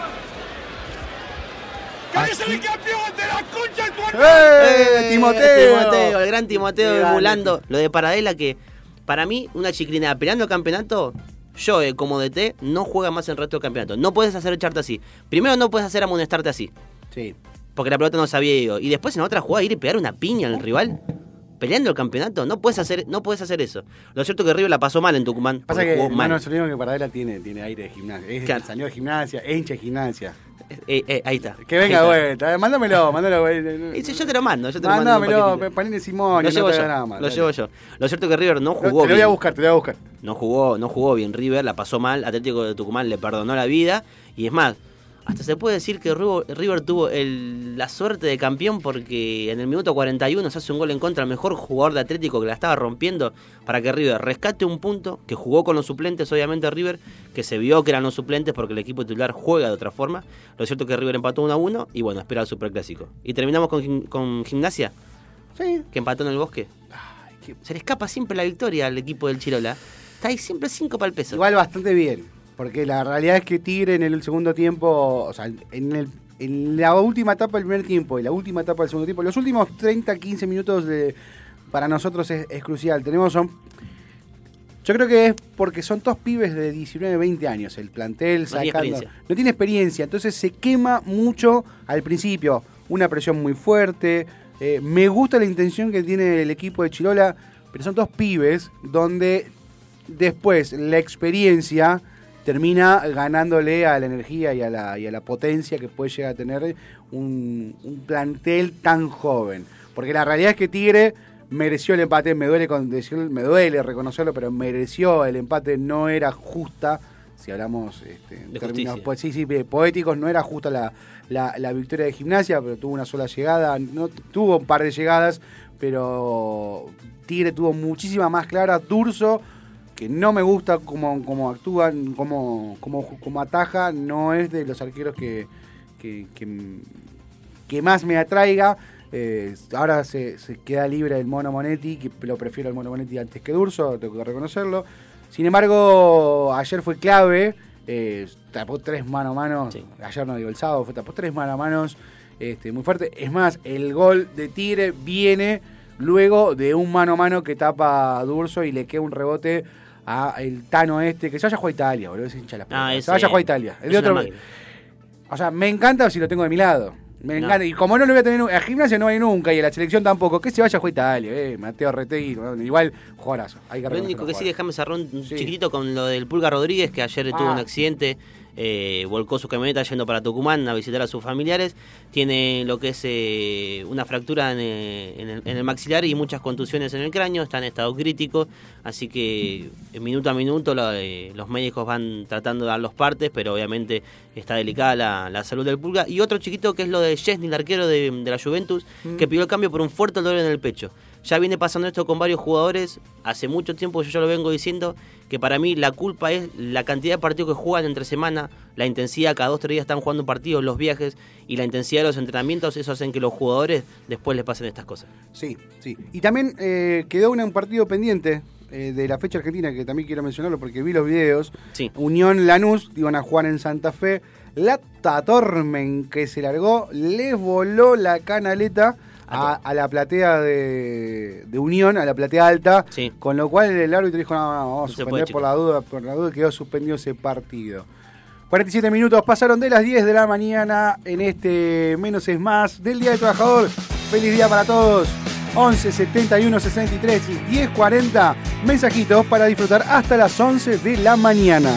¿Querés ser el campeón de la concha de tu ¡Eh! Timoteo! Timoteo, el gran Timoteo emulando lo de Paradela que para mí una chiquilinada peleando el campeonato yo eh, como DT no juega más en el resto del campeonato. No puedes hacer echarte así. Primero no puedes hacer amonestarte así. Sí. Porque la pelota no se había ido. Y después en otra jugada ir y pegar una piña al rival. Peleando el campeonato. No puedes hacer, no puedes hacer eso. Lo cierto es que River la pasó mal en Tucumán. Pasa que jugó. Mano Solino que Paradela tiene, tiene aire de gimnasia. Es Claro. salió de gimnasia, es hincha de gimnasia. Eh, eh, ahí está. Que venga vuelta. eh, Mándamelo, mándalo. güey. Yo te lo mando, yo te lo mando. Mándamelo. Panini Simón. Lo no llevo da yo, nada más, lo llevo yo. Lo cierto es que River no No, jugó Te lo voy a buscar, te lo voy a buscar. No jugó, no jugó bien River, la pasó mal, Atlético de Tucumán le perdonó la vida y es más, hasta se puede decir que River, tuvo el- la suerte de campeón porque en el minuto 41 se hace un gol en contra al mejor jugador de Atlético que la estaba rompiendo para que River rescate un punto, que jugó con los suplentes obviamente River, que se vio que eran los suplentes porque el equipo titular juega de otra forma. Lo cierto es que River empató 1 a 1 y bueno, espera el superclásico. Y terminamos con, Gim- con Gimnasia, Sí. que empató en el bosque. qué- Se le escapa siempre la victoria al equipo del Chirola. Está ahí siempre 5 para el peso. Igual bastante bien. Porque la realidad es que Tigre en el segundo tiempo, o sea, en, el- en la última etapa del primer tiempo y la última etapa del segundo tiempo, los últimos 30, 15 minutos de, para nosotros es, es crucial. Tenemos son. Yo creo que es porque son todos pibes de 19, 20 años. El plantel sacando. no tiene experiencia, entonces se quema mucho al principio. Una presión muy fuerte. eh, me gusta la intención que tiene el equipo de Chirola, pero son todos pibes donde después la experiencia termina ganándole a la energía y a la, y a la potencia que puede llegar a tener un, un plantel tan joven. Porque la realidad es que Tigre mereció el empate, me duele, con decirlo, me duele reconocerlo, pero mereció el empate, no era justa, si hablamos este, en términos sí, sí, poéticos, no era justa la, la- la victoria de gimnasia, pero tuvo una sola llegada, no tuvo un par de llegadas, pero Tigre tuvo muchísima más clara, Durso que no me gusta cómo, cómo actúan, cómo, cómo, cómo ataja, no es de los arqueros que, que, que- que más me atraiga. Eh, ahora se, se queda libre el Mono Monetti, que lo prefiero al Mono Monetti antes que Durso, tengo que reconocerlo. Sin embargo, ayer fue clave, eh, tapó tres mano a mano, Sí. ayer no digo el sábado, fue tapó tres mano a manos este, muy fuerte. Es más, el gol de Tigre viene luego de un mano a mano que tapa a Durso y le queda un rebote a el Tano este, que se vaya a jugar a Italia, boludo, ese hincha las Ah, pelotas. ese- se vaya a jugar a Italia. Es de otro, o sea, me encanta si lo tengo de mi lado. Me No. encanta. Y como no lo voy a tener a gimnasia no hay nunca y a la selección tampoco, que se vaya a jugar a Italia, eh, Mateo Retegui, igual jugadorazo. Hay que Lo único que sí, déjame cerrar un Sí. chiquitito con lo del Pulga Rodríguez, que ayer tuvo Ah. un accidente, eh, volcó su camioneta yendo para Tucumán a visitar a sus familiares. Tiene lo que es eh, una fractura en, eh, en el, en el maxilar y muchas contusiones en el cráneo, está en estado crítico. Así que eh, minuto a minuto lo- eh, los médicos van tratando de dar los partes, pero obviamente está delicada la, la salud del Pulga. Y otro chiquito que es lo de Chesney, el arquero de, de la Juventus, Mm. que pidió el cambio por un fuerte dolor en el pecho. Ya viene pasando esto con varios jugadores. Hace mucho tiempo yo ya lo vengo diciendo que para mí la culpa es la cantidad de partidos que juegan entre semana, la intensidad, cada dos o tres días están jugando partidos, los viajes y la intensidad de los entrenamientos, eso hacen que los jugadores después les pasen estas cosas. Sí, sí. Y también eh, quedó un partido pendiente eh, de la fecha argentina, que también quiero mencionarlo porque vi los videos. Sí. Unión Lanús, iban a jugar en Santa Fe. La Tatormen que se largó, les voló la canaleta a, a la platea de, de Unión, a la platea alta. Sí. Con lo cual el árbitro dijo, no, no, vamos a No suspender por la duda, por la duda quedó suspendido ese partido. 47 minutos pasaron de las 10 de la mañana en este Menos es Más del Día del Trabajador. Feliz día para todos. 11 71 63 y 10 40 mensajitos para disfrutar hasta las 11 de la mañana.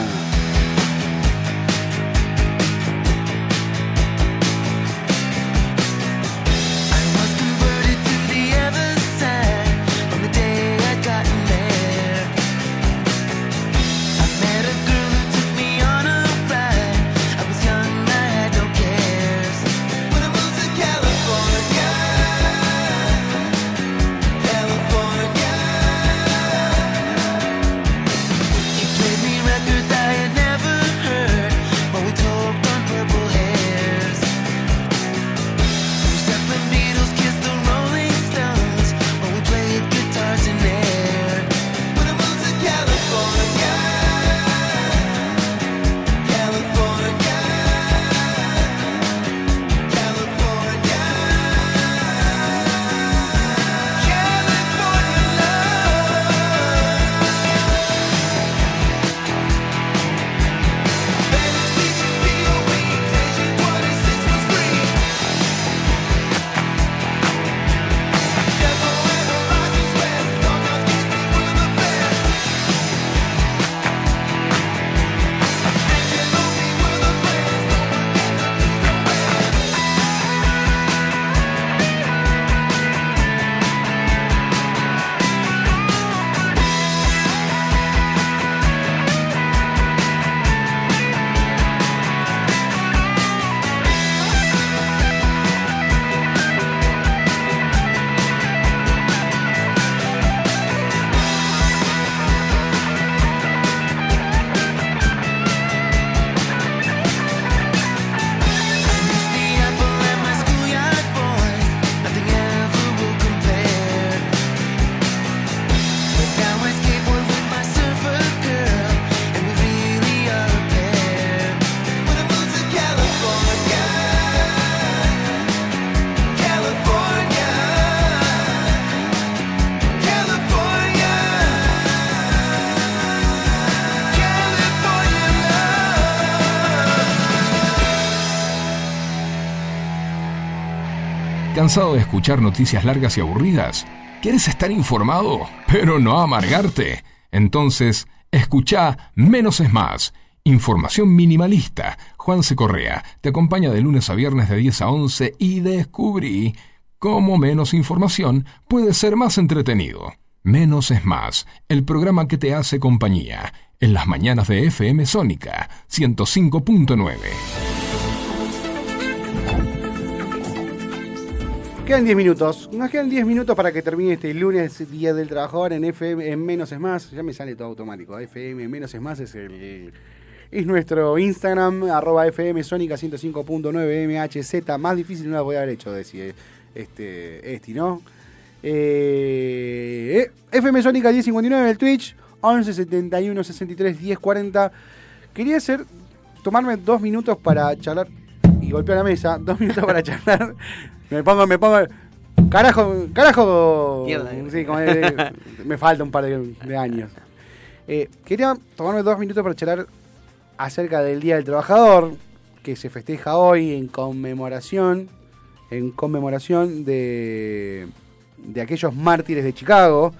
¿Cansado de escuchar noticias largas y aburridas? ¿Quieres estar informado, pero no amargarte? Entonces, escucha Menos es Más. Información minimalista. Juanse Correa te acompaña de lunes a viernes de 10 a 11 y descubrí cómo menos información puede ser más entretenido. Menos es más, el programa que te hace compañía en las mañanas de FM Sónica 105.9. Quedan 10 minutos. Nos quedan 10 minutos para que termine este lunes, Día del Trabajador, en FM, en Menos es Más. Ya me sale todo automático. FM Menos es Más es el... Es nuestro Instagram, arroba FM Sónica 105.9 MHZ. Más difícil no la voy a haber hecho decir este, este, ¿no? Eh, eh, FM Sónica 1059 en el Twitch, 11 71 63 10 40. Quería hacer, tomarme dos minutos para charlar, y golpeo la mesa, dos minutos para charlar. Me pongo, me pongo, carajo, carajo. Mierda. Sí, como de- me falta un par de, de años. Eh, quería tomarme dos minutos para charlar acerca del Día del Trabajador, que se festeja hoy en conmemoración, en conmemoración de, de aquellos mártires de Chicago,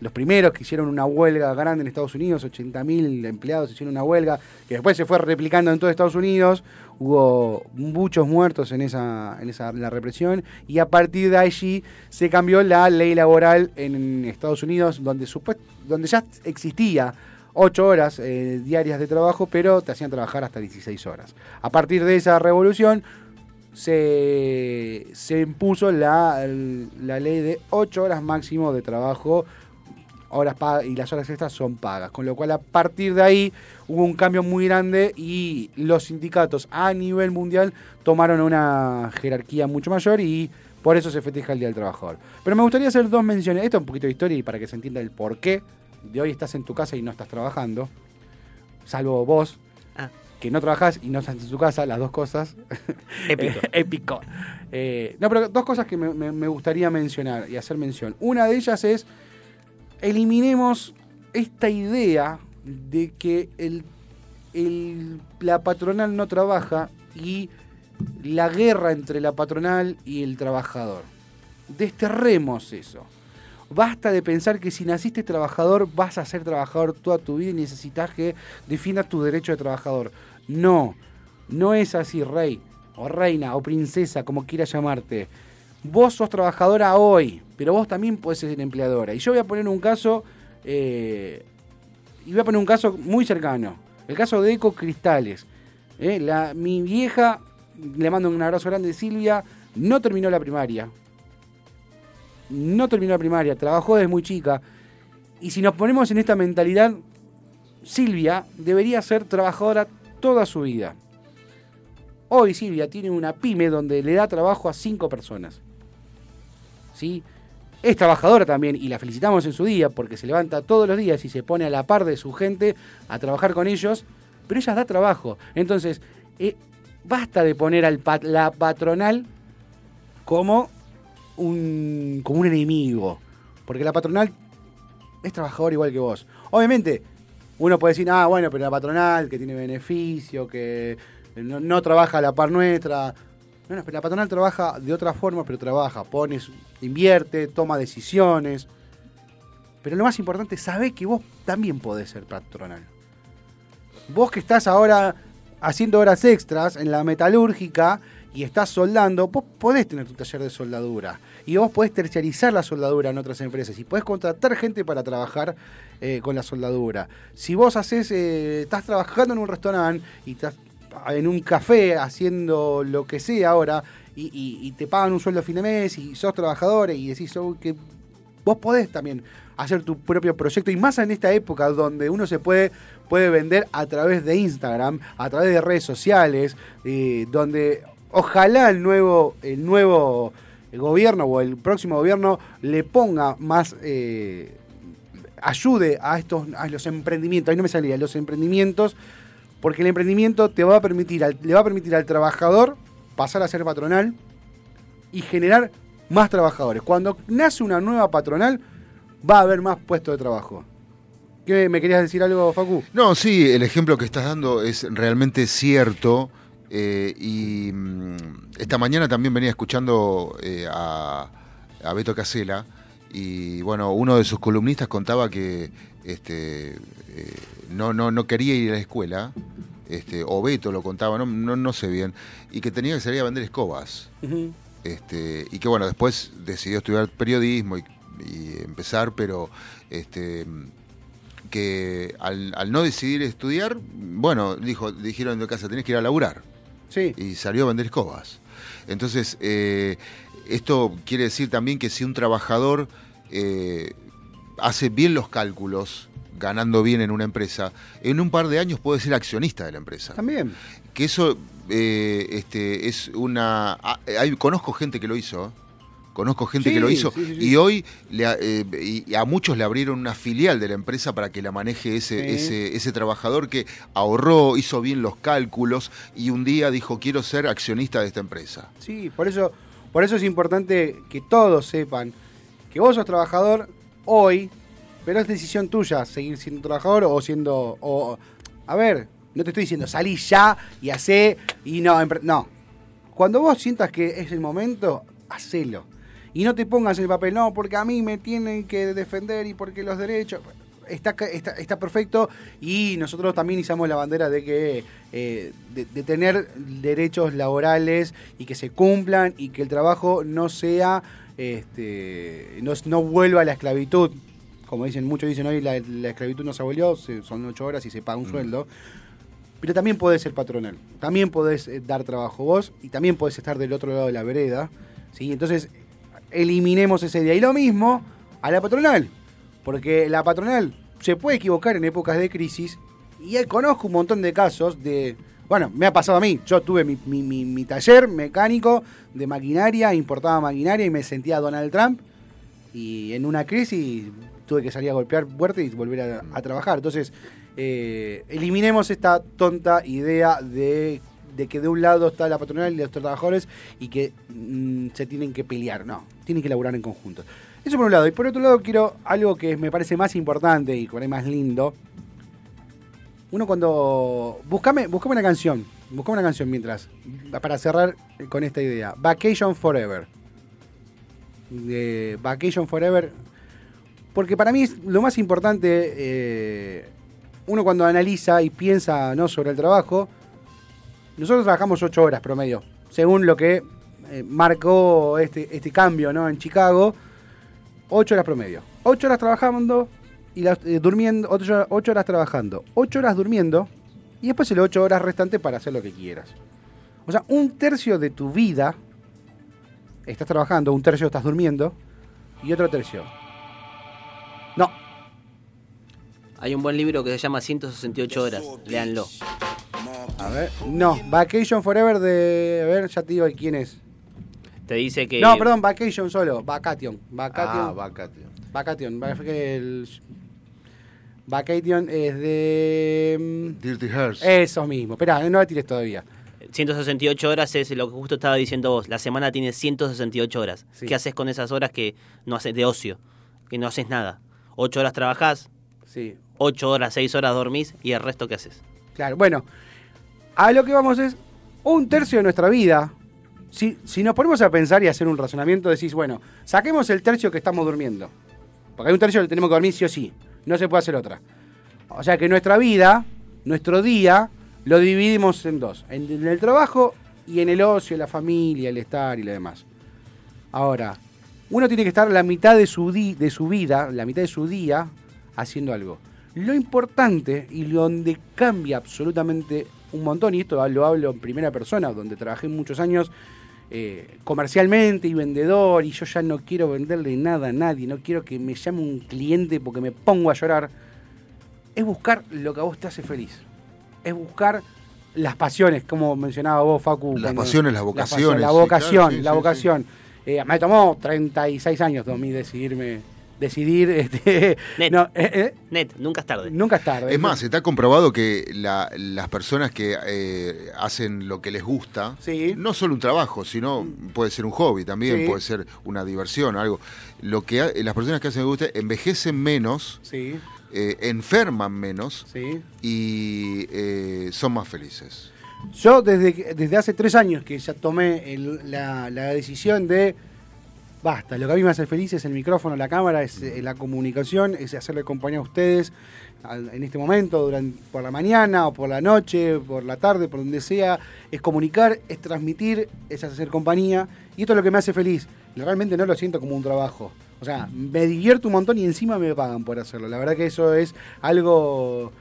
los primeros que hicieron una huelga grande en Estados Unidos, 80.000 empleados hicieron una huelga, que después se fue replicando en todo Estados Unidos, hubo muchos muertos en esa, en esa la represión, y a partir de allí se cambió la ley laboral en Estados Unidos, donde, supuest- donde ya existía 8 horas eh, diarias de trabajo, pero te hacían trabajar hasta 16 horas. A partir de esa revolución se, se impuso la, la ley de 8 horas máximo de trabajo horas y las horas extras son pagas. Con lo cual a partir de ahí hubo un cambio muy grande y los sindicatos a nivel mundial tomaron una jerarquía mucho mayor y por eso se festeja el Día del Trabajador. Pero me gustaría hacer dos menciones. Esto es un poquito de historia y para que se entienda el por qué de hoy estás en tu casa y no estás trabajando. Salvo vos, Ah. que no trabajás y no estás en tu casa, las dos cosas. Épico. Épico. Eh, no, pero dos cosas que me, me- me gustaría mencionar y hacer mención. Una de ellas es, eliminemos esta idea de que el, el- la patronal no trabaja y la guerra entre la patronal y el trabajador. Desterremos eso. Basta de pensar que si naciste trabajador vas a ser trabajador toda tu vida y necesitas que defiendas tu derecho de trabajador. No, no es así, rey, o reina, o princesa, como quieras llamarte. Vos sos trabajadora hoy, pero vos también podés ser empleadora. Y yo voy a poner un caso, eh, y voy a poner un caso muy cercano. El caso de Eco Cristales. Eh, mi vieja, le mando un abrazo grande, Silvia, no terminó la primaria. No terminó la primaria, trabajó desde muy chica. Y si nos ponemos en esta mentalidad, Silvia debería ser trabajadora toda su vida. Hoy Silvia tiene una pyme donde le da trabajo a cinco personas. ¿Sí? Es trabajadora también y la felicitamos en su día porque se levanta todos los días y se pone a la par de su gente a trabajar con ellos, pero ella da trabajo. Entonces, eh, basta de poner al pat- la patronal como un, como un enemigo, porque la patronal es trabajador igual que vos. Obviamente, uno puede decir, ah, bueno, pero la patronal que tiene beneficio, que no trabaja a la par nuestra. No, no, la patronal trabaja de otra forma, pero trabaja, pone, su- invierte, toma decisiones. Pero lo más importante, sabe que vos también podés ser patronal. Vos que estás ahora haciendo horas extras en la metalúrgica y estás soldando, vos podés tener tu taller de soldadura. Y vos podés terciarizar la soldadura en otras empresas. Y podés contratar gente para trabajar eh, con la soldadura. Si vos haces, eh, estás trabajando en un restaurante y estás en un café haciendo lo que sea ahora y, y- te pagan un sueldo a fin de mes y sos trabajador y decís "Oh, que vos podés también hacer tu propio proyecto y más en esta época donde uno se puede, puede vender a través de Instagram, a través de redes sociales, eh, donde ojalá el nuevo, el nuevo gobierno o el próximo gobierno le ponga más... eh, ayude a estos a los emprendimientos, ahí no me salía, los emprendimientos, porque el emprendimiento te va a permitir le va a permitir al trabajador pasar a ser patronal y generar más trabajadores. Cuando nace una nueva patronal, va a haber más puestos de trabajo. ¿Qué, ¿Me querías decir algo, Facu? No, sí, el ejemplo que estás dando es realmente cierto. Eh, y mm, esta mañana también venía escuchando eh, a, a Beto Casela y bueno, uno de sus columnistas contaba que este, eh, no, no, no quería ir a la escuela, este, o Beto lo contaba, no, no, no sé bien, y que tenía que salir a vender escobas. Este, y que bueno, después decidió estudiar periodismo y, y empezar, pero este, que al, al no decidir estudiar, bueno, dijo, dijeron de casa, tenés que ir a laburar. Sí. Y salió a vender escobas. Entonces, eh, esto quiere decir también que si un trabajador eh, hace bien los cálculos, ganando bien en una empresa, en un par de años puede ser accionista de la empresa También. que eso eh, este, es una... ah, hay- conozco gente que lo hizo, conozco gente Sí, que lo hizo, sí, sí, sí. y hoy le a- eh, y a muchos le abrieron una filial de la empresa para que la maneje ese, ese, ese trabajador que ahorró, hizo bien los cálculos y un día dijo, quiero ser accionista de esta empresa. Sí, por eso, por eso es importante que todos sepan que vos sos trabajador hoy, pero es decisión tuya seguir siendo trabajador o siendo. O, a ver, no te estoy diciendo salí ya y hacé y no. No. Cuando vos sientas que es el momento, hacelo. Y no te pongas en el papel, no, porque a mí me tienen que defender y porque los derechos. Está, está, está perfecto y nosotros también izamos la bandera de que eh, de, de tener derechos laborales y que se cumplan y que el trabajo no sea este no, no vuelva a la esclavitud como dicen muchos dicen hoy la, la esclavitud no se abolió son ocho horas y se paga un sueldo pero también podés ser patronal, también podés eh, dar trabajo vos y también podés estar del otro lado de la vereda. ¿sí? Entonces, eliminemos ese día. Y lo mismo a la patronal, porque la patronal se puede equivocar en épocas de crisis y conozco un montón de casos de... Bueno, me ha pasado a mí. Yo tuve mi, mi- mi- mi taller mecánico de maquinaria, importaba maquinaria y me sentía Donald Trump. Y en una crisis tuve que salir a golpear fuerte y volver a, trabajar. Entonces, eh, eliminemos esta tonta idea de, de que de un lado está la patronal y los trabajadores y que mm, se tienen que pelear. No, tienen que laburar en conjunto. Eso por un lado. Y por otro lado quiero algo que me parece más importante y por ahí más lindo. Uno cuando... Buscame, buscame una canción. Buscame una canción mientras. Para cerrar con esta idea. Vacation Forever. De Vacation Forever. Porque para mí es lo más importante, eh, uno cuando analiza y piensa ¿no? sobre el trabajo, nosotros trabajamos ocho horas promedio, según lo que eh, marcó este, este cambio ¿no? en Chicago, ocho horas promedio. Ocho horas trabajando y eh, durmiendo, ocho, horas- ocho horas trabajando, ocho horas durmiendo y después el ocho horas restantes para hacer lo que quieras. O sea, un tercio de tu vida estás trabajando, un tercio estás durmiendo y otro tercio. No, Hay un buen libro que se llama 168 horas. Léanlo. a ver. No, Vacation Forever de. A ver, ya te digo quién es. Te dice que. No, perdón, Vacation solo. Vacation. Vacation. Ah. Vacation. Va- fue que el- Vacation es de. mm, Dirty Hearts. Eso mismo. Espera, no la tires todavía. 168 horas es lo que justo estaba diciendo vos. La semana tiene 168 horas. Sí. ¿Qué haces con esas horas que no haces de ocio? Que no haces nada. 8 horas trabajás, Sí. 8 horas, 6 horas dormís y el resto qué haces. Claro, bueno. A lo que vamos es. Un tercio de nuestra vida. Si, si nos ponemos a pensar y hacer un razonamiento, decís, bueno, saquemos el tercio que estamos durmiendo. Porque hay un tercio que tenemos que dormir sí o sí. No se puede hacer otra. O sea que nuestra vida, nuestro día, lo dividimos en dos. En, en el trabajo y en el ocio, la familia, el estar y lo demás. Ahora, uno tiene que estar la mitad de su, di- de su vida, la mitad de su día, haciendo algo. Lo importante y donde cambia absolutamente un montón, y esto lo hablo en primera persona, donde trabajé muchos años eh, comercialmente y vendedor, y yo ya no quiero venderle nada a nadie, no quiero que me llame un cliente porque me pongo a llorar, es buscar lo que a vos te hace feliz. Es buscar las pasiones, como mencionaba vos, Facu. Las cuando- pasiones, las vocaciones, La vocación, claro, sí, la sí, vocación. Eh, me tomó 36 años, Tommy, decidirme, decidir, este, Net. no, eh, eh, Net, nunca es tarde. nunca es tarde. Es más, está comprobado que la- las personas que eh, hacen lo que les gusta, Sí. no solo un trabajo, sino puede ser un hobby también, Sí. puede ser una diversión, algo. Lo que las personas que hacen lo que les gusta envejecen menos, Sí, eh, enferman menos sí. y eh, son más felices. Yo desde, desde hace tres años que ya tomé la, la decisión de, basta, lo que a mí me hace feliz es el micrófono, la cámara, es eh, la comunicación, es hacerle compañía a ustedes en este momento, durante, por la mañana o por la noche, por la tarde, por donde sea, es comunicar, es transmitir, es hacer compañía, y esto es lo que me hace feliz. Realmente no lo siento como un trabajo. O sea, me divierto un montón y encima me pagan por hacerlo. La verdad que eso es algo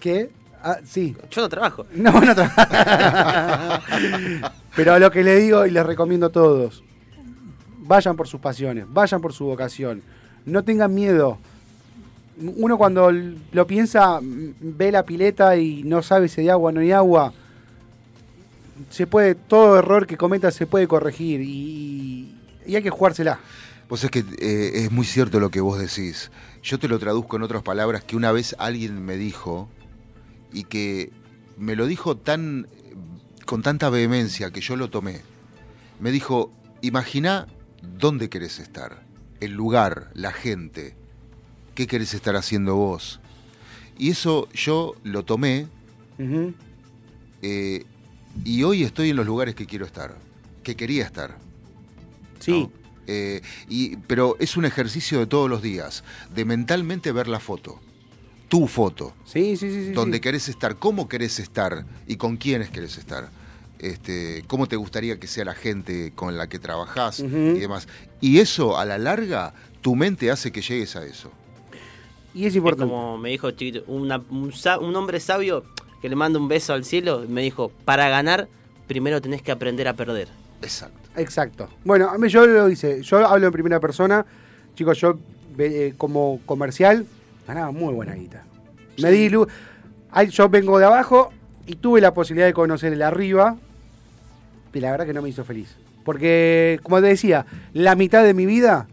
que... Ah, sí, Yo no trabajo. no, no tra- Pero lo que le digo y les recomiendo a todos, vayan por sus pasiones, vayan por su vocación, no tengan miedo. Uno cuando lo piensa, ve la pileta y no sabe si hay agua o no hay agua, se puede, todo error que cometa se puede corregir y, y hay que jugársela. Pues es que eh, es muy cierto lo que vos decís. Yo te lo traduzco en otras palabras que una vez alguien me dijo y que me lo dijo tan con tanta vehemencia que yo lo tomé. Me dijo, imagina dónde querés estar, el lugar, la gente, qué querés estar haciendo vos. Y eso yo lo tomé eh, y hoy estoy en los lugares que quiero estar, que quería estar. Sí, ¿no? Eh, y, pero es un ejercicio de todos los días, de mentalmente ver la foto, tu foto, sí, sí, sí. sí, donde sí. querés estar, cómo querés estar y con quiénes querés estar. Este, cómo te gustaría que sea la gente con la que trabajás y demás. Y eso, a la larga, tu mente hace que llegues a eso. Y es Es importante. como me dijo chiquito, una- un, hombre sabio que le manda un beso al cielo, me dijo, para ganar, primero tenés que aprender a perder. Exacto. Exacto. Bueno, a mí yo lo hice. Yo hablo en primera persona. Chicos, yo eh, como comercial ganaba muy buena guita. Me di lu- ay, Yo vengo de abajo y tuve la posibilidad de conocer el arriba. Y la verdad que no me hizo feliz. Porque, como te decía, la mitad de mi vida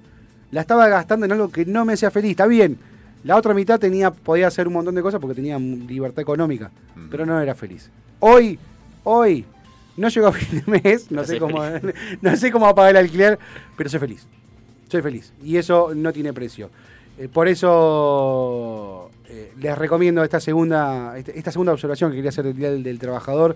la estaba gastando en algo que no me hacía feliz. Está bien. La otra mitad tenía, podía hacer un montón de cosas porque tenía libertad económica. Mm. Pero no era feliz. Hoy, hoy, no llego a fin de mes, no No sé cómo, no sé cómo pagar el alquiler, pero soy feliz. Soy feliz. Y eso no tiene precio. Eh, por eso eh, les recomiendo esta segunda, este- esta segunda observación que quería hacer del Día del, del Trabajador.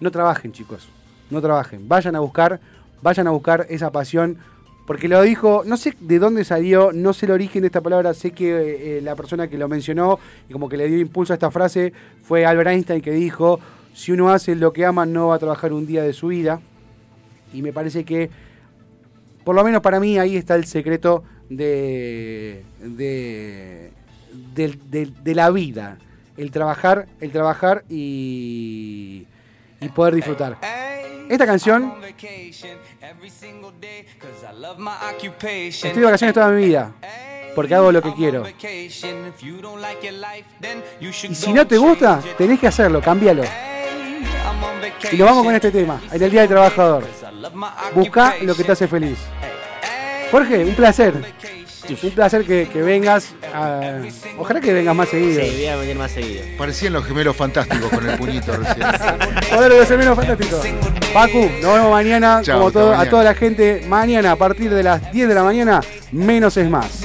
No trabajen, chicos. No trabajen. Vayan a buscar, vayan a buscar esa pasión. Porque lo dijo, no sé de dónde salió, no sé el origen de esta palabra, sé que eh, la persona que lo mencionó y como que le dio impulso a esta frase fue Albert Einstein que dijo, si uno hace lo que ama no va a trabajar un día de su vida. Y me parece que, por lo menos para mí, ahí está el secreto de, de, de la vida. El trabajar, el trabajar y, y poder disfrutar. Esta canción, estoy de vacaciones toda mi vida, porque hago lo que quiero. Y si no te gusta, tenés que hacerlo, cámbialo. Y nos vamos con este tema, en el Día del Trabajador. Busca lo que te hace feliz. Jorge, un placer. Un placer que, que vengas. a- ojalá que vengas más seguido. Sí, voy a venir más seguido. Parecían los gemelos fantásticos con el puñito recién. Joder, debe ser menos fantástico. Pacu, nos vemos mañana. Chao, como todo, a toda la gente, mañana a partir de las 10 de la mañana, menos es más.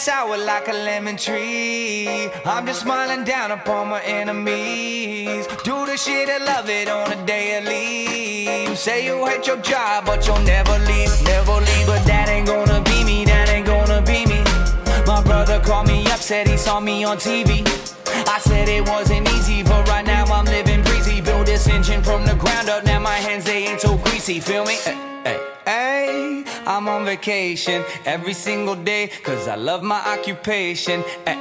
Sour like a lemon tree. I'm just smiling down upon my enemies. Do the shit I love it on a daily. Say you hate your job, but you'll never leave, never leave. But that ain't gonna be me, that ain't gonna be me. My brother called me up, said he saw me on TV. I said it wasn't easy, but right now I'm living this engine from the ground up, now my hands they ain't so greasy. Feel me? Hey, hey, hey. I'm on vacation every single day, cause I love my occupation. Hey,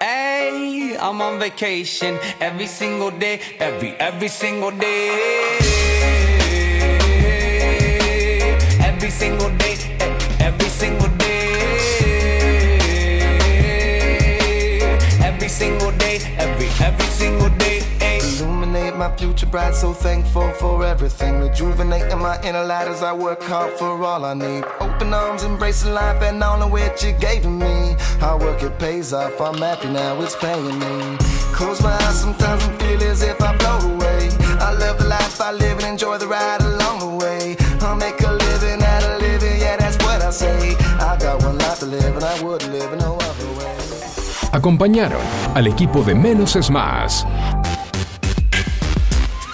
hey. I'm on vacation every single day, every, every single day. Every single day, eh, every single day. Every single day, every, every single day. My future bright, so thankful for everything. Rejuvenating my inner light as I work hard for all I need. Open arms, embracing life and all of which you gave me. Hard work, it pays off. I'm happy now, it's paying me. Close my eyes sometimes and feel as if I blow away. I love the life I live and enjoy the ride along the way. I'll make a living out of living, yeah, that's what I say. I got one life to live and I would live in no other way. Acompañaron al equipo de Menos es Más.